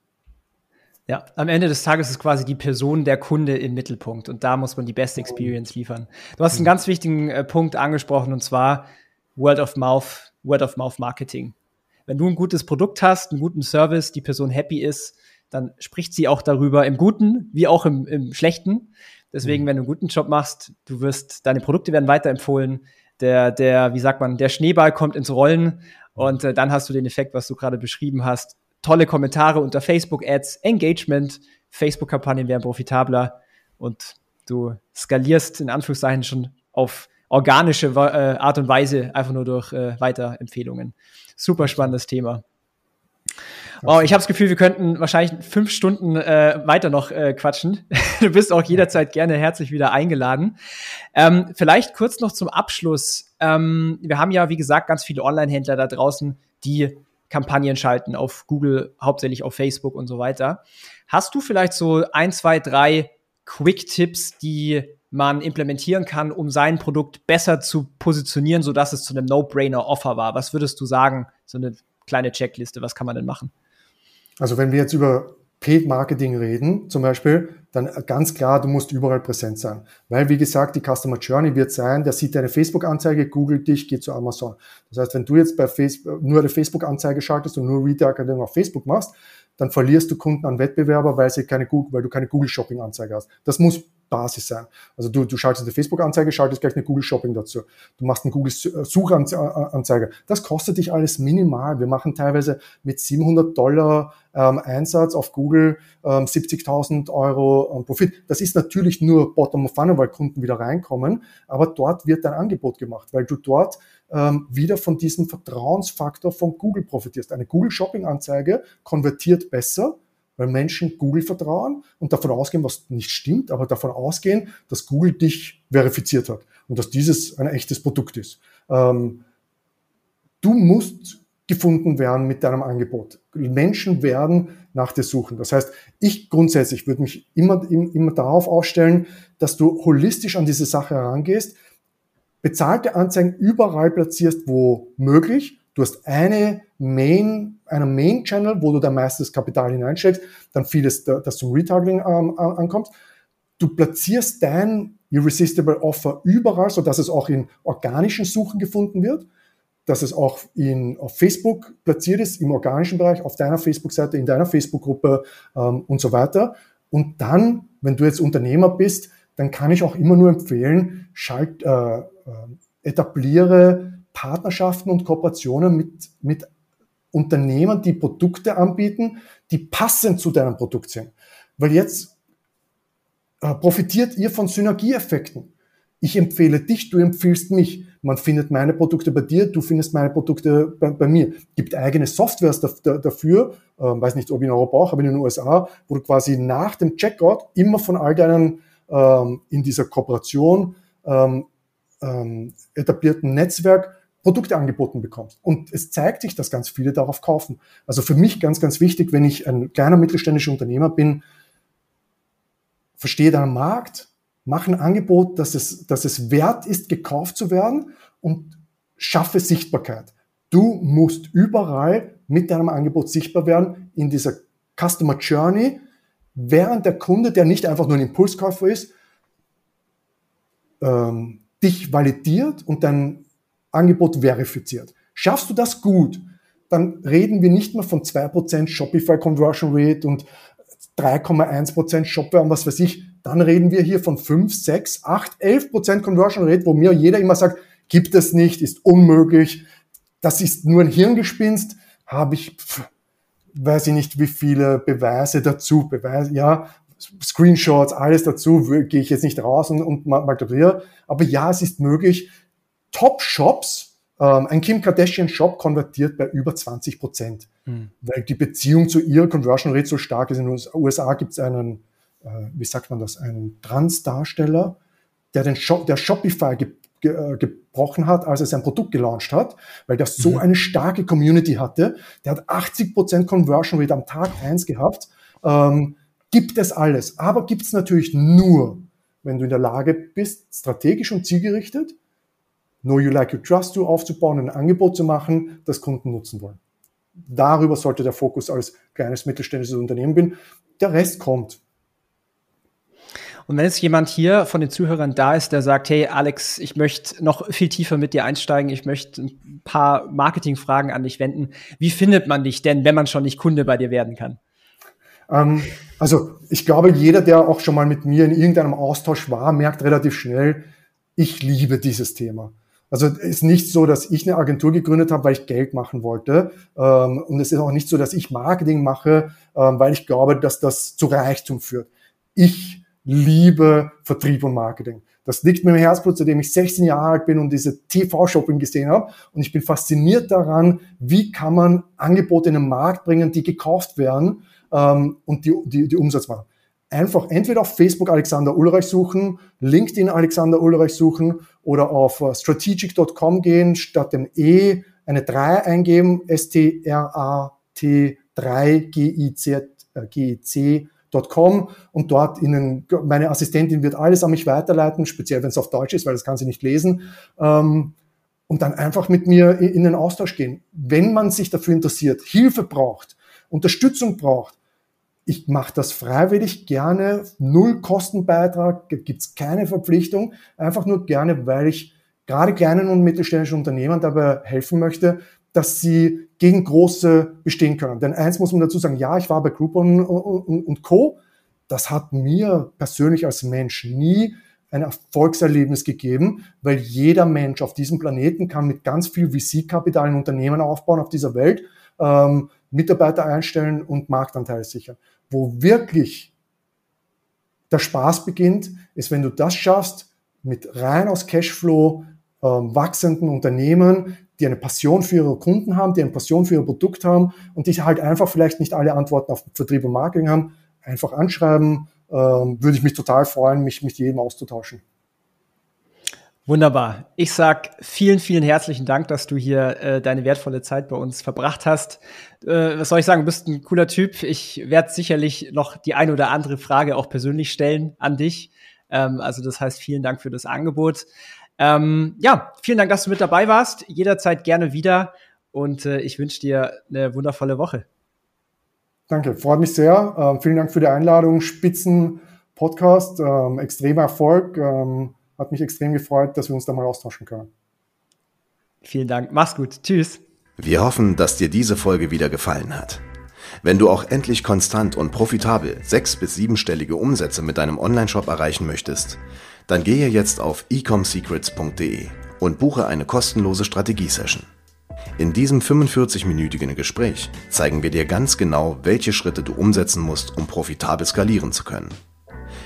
Ja, am Ende des Tages ist quasi die Person der Kunde im Mittelpunkt und da muss man die beste Experience liefern. Du hast einen ganz wichtigen äh, Punkt angesprochen und zwar Word of Mouth, Word of Mouth Marketing. Wenn du ein gutes Produkt hast, einen guten Service, die Person happy ist, dann spricht sie auch darüber im Guten wie auch im, im Schlechten. Deswegen, mhm. wenn du einen guten Job machst, du wirst, deine Produkte werden weiterempfohlen, der, der, wie sagt man, der Schneeball kommt ins Rollen und äh, dann hast du den Effekt, was du gerade beschrieben hast tolle Kommentare unter Facebook-Ads, Engagement, Facebook-Kampagnen wären profitabler und du skalierst in Anführungszeichen schon auf organische äh, Art und Weise, einfach nur durch äh, Weiterempfehlungen. Super spannendes Thema. Wow, ich habe das Gefühl, wir könnten wahrscheinlich fünf Stunden äh, weiter noch äh, quatschen. Du bist auch jederzeit gerne herzlich wieder eingeladen. Ähm, vielleicht kurz noch zum Abschluss. Ähm, wir haben ja, wie gesagt, ganz viele Online-Händler da draußen, die Kampagnen schalten auf Google, hauptsächlich auf Facebook und so weiter. Hast du vielleicht so ein, zwei, drei Quick-Tipps, die man implementieren kann, um sein Produkt besser zu positionieren, sodass es zu einem No-Brainer-Offer war? Was würdest du sagen? So eine kleine Checkliste, was kann man denn machen? Also wenn wir jetzt über Paid Marketing reden, zum Beispiel, dann ganz klar, du musst überall präsent sein. Weil, wie gesagt, die Customer Journey wird sein, der sieht deine Facebook-Anzeige, googelt dich, geht zu Amazon. Das heißt, wenn du jetzt bei Facebook nur eine Facebook-Anzeige schaltest und nur Retargeting auf Facebook machst, dann verlierst du Kunden an Wettbewerber, weil, sie keine, weil du keine Google-Shopping-Anzeige hast. Das muss Basis sein. Also du, du schaltest eine Facebook-Anzeige, schaltest gleich eine Google Shopping dazu. Du machst eine Google Suchanzeige. Das kostet dich alles minimal. Wir machen teilweise mit 700 Dollar ähm, Einsatz auf Google ähm, 70.000 Euro ähm, Profit. Das ist natürlich nur Bottom of Funnel, weil Kunden wieder reinkommen, aber dort wird dein Angebot gemacht, weil du dort ähm, wieder von diesem Vertrauensfaktor von Google profitierst. Eine Google Shopping Anzeige konvertiert besser, weil Menschen Google vertrauen und davon ausgehen, was nicht stimmt, aber davon ausgehen, dass Google dich verifiziert hat und dass dieses ein echtes Produkt ist. Ähm, du musst gefunden werden mit deinem Angebot. Menschen werden nach dir suchen. Das heißt, ich grundsätzlich würde mich immer, immer darauf aufstellen, dass du holistisch an diese Sache herangehst, bezahlte Anzeigen überall platzierst, wo möglich. Du hast eine Main, einen Main-Channel, wo du dein meistes Kapital hineinsteckst, dann vieles, das zum Retargeting ähm, ankommt. Du platzierst dein Irresistible Offer überall, so dass es auch in organischen Suchen gefunden wird dass es auch in, auf Facebook platziert ist, im organischen Bereich, auf deiner Facebook-Seite, in deiner Facebook-Gruppe ähm, und so weiter. Und dann, wenn du jetzt Unternehmer bist, dann kann ich auch immer nur empfehlen, schalt, äh, äh, etabliere Partnerschaften und Kooperationen mit, mit Unternehmen, die Produkte anbieten, die passend zu deinem Produkt sind. Weil jetzt äh, profitiert ihr von Synergieeffekten. Ich empfehle dich, du empfiehlst mich. Man findet meine Produkte bei dir, du findest meine Produkte bei, bei mir. Gibt eigene Softwares dafür, äh, weiß nicht, ob in Europa auch, aber in den USA, wo du quasi nach dem Checkout immer von all deinen ähm, in dieser Kooperation ähm, ähm, etablierten Netzwerk Produkte angeboten bekommst. Und es zeigt sich, dass ganz viele darauf kaufen. Also für mich ganz, ganz wichtig, wenn ich ein kleiner mittelständischer Unternehmer bin, verstehe deinen Markt, mach ein Angebot, dass es, dass es wert ist, gekauft zu werden und schaffe Sichtbarkeit. Du musst überall mit deinem Angebot sichtbar werden in dieser Customer Journey, während der Kunde, der nicht einfach nur ein Impulskäufer ist, ähm, dich validiert und dein Angebot verifiziert. Schaffst du das gut, dann reden wir nicht mehr von 2% Shopify Conversion Rate und 3,1% Shopware und was weiß ich, dann reden wir hier von 5, 6, 8, 11 Prozent Conversion Rate, wo mir jeder immer sagt, gibt es nicht, ist unmöglich, das ist nur ein Hirngespinst, habe ich, pff, weiß ich nicht, wie viele Beweise dazu, Beweise, ja, Screenshots, alles dazu, gehe ich jetzt nicht raus und, und maltrapiere, aber ja, es ist möglich. Top-Shops, ähm, ein Kim Kardashian-Shop konvertiert bei über 20 Prozent, hm. weil die Beziehung zu ihrer Conversion Rate so stark ist. In den USA gibt es einen äh, wie sagt man das, ein Trans-Darsteller, der den Shop, der Shopify ge, ge, äh, gebrochen hat, als er sein Produkt gelauncht hat, weil der so mhm. eine starke Community hatte. Der hat 80% Conversion Rate am Tag eins gehabt. Ähm, gibt es alles. Aber gibt es natürlich nur, wenn du in der Lage bist, strategisch und zielgerichtet, Know You Like You Trust You aufzubauen, ein Angebot zu machen, das Kunden nutzen wollen. Darüber sollte der Fokus als kleines mittelständisches Unternehmen bin. Der Rest kommt. Und wenn jetzt jemand hier von den Zuhörern da ist, der sagt, hey Alex, ich möchte noch viel tiefer mit dir einsteigen, ich möchte ein paar Marketingfragen an dich wenden. Wie findet man dich denn, wenn man schon nicht Kunde bei dir werden kann? Ähm, also ich glaube, jeder, der auch schon mal mit mir in irgendeinem Austausch war, merkt relativ schnell, ich liebe dieses Thema. Also es ist nicht so, dass ich eine Agentur gegründet habe, weil ich Geld machen wollte. Ähm, und es ist auch nicht so, dass ich Marketing mache, ähm, weil ich glaube, dass das zu Reichtum führt. Ich liebe Vertrieb und Marketing. Das liegt mir im Herzblut, seitdem ich 16 Jahre alt bin und diese TV-Shopping gesehen habe. Und ich bin fasziniert daran, wie kann man Angebote in den Markt bringen, die gekauft werden ähm, und die, die, die Umsatz machen. Einfach entweder auf Facebook Alexander Ulreich suchen, LinkedIn Alexander Ulreich suchen oder auf uh, strategic.com gehen, statt dem E eine 3 eingeben, S-T-R-A-T 3 G-I-C, äh, G-I-C Com und dort Ihnen, meine Assistentin wird alles an mich weiterleiten, speziell wenn es auf Deutsch ist, weil das kann sie nicht lesen. Ähm, und dann einfach mit mir in den Austausch gehen. Wenn man sich dafür interessiert, Hilfe braucht, Unterstützung braucht, ich mache das freiwillig gerne, null Kostenbeitrag, gibt's keine Verpflichtung, einfach nur gerne, weil ich gerade kleinen und mittelständischen Unternehmern dabei helfen möchte, dass sie gegen große bestehen können. Denn eins muss man dazu sagen, ja, ich war bei Groupon und, und Co. Das hat mir persönlich als Mensch nie ein Erfolgserlebnis gegeben, weil jeder Mensch auf diesem Planeten kann mit ganz viel VC-Kapital ein Unternehmen aufbauen auf dieser Welt, ähm, Mitarbeiter einstellen und Marktanteile sichern. Wo wirklich der Spaß beginnt, ist, wenn du das schaffst, mit rein aus Cashflow ähm, wachsenden Unternehmen, die eine Passion für ihre Kunden haben, die eine Passion für ihr Produkt haben und die halt einfach vielleicht nicht alle Antworten auf Vertrieb und Marketing haben, einfach anschreiben, ähm, würde ich mich total freuen, mich mit jedem auszutauschen. Wunderbar. Ich sag vielen, vielen herzlichen Dank, dass du hier äh, deine wertvolle Zeit bei uns verbracht hast. Äh, was soll ich sagen? Du bist ein cooler Typ. Ich werde sicherlich noch die eine oder andere Frage auch persönlich stellen an dich. Ähm, also das heißt, vielen Dank für das Angebot. Ähm, ja, vielen Dank, dass du mit dabei warst. Jederzeit gerne wieder. Und äh, ich wünsche dir eine wundervolle Woche. Danke, freut mich sehr. Ähm, vielen Dank für die Einladung. Spitzen Podcast, ähm, extremer Erfolg. Hat mich extrem gefreut, dass wir uns da mal austauschen können. Vielen Dank. Mach's gut. Tschüss. Wir hoffen, dass dir diese Folge wieder gefallen hat. Wenn du auch endlich konstant und profitabel sechs- bis siebenstellige Umsätze mit deinem Onlineshop erreichen möchtest, dann gehe jetzt auf ecomsecrets.de und buche eine kostenlose Strategiesession. In diesem 45-minütigen Gespräch zeigen wir dir ganz genau, welche Schritte du umsetzen musst, um profitabel skalieren zu können.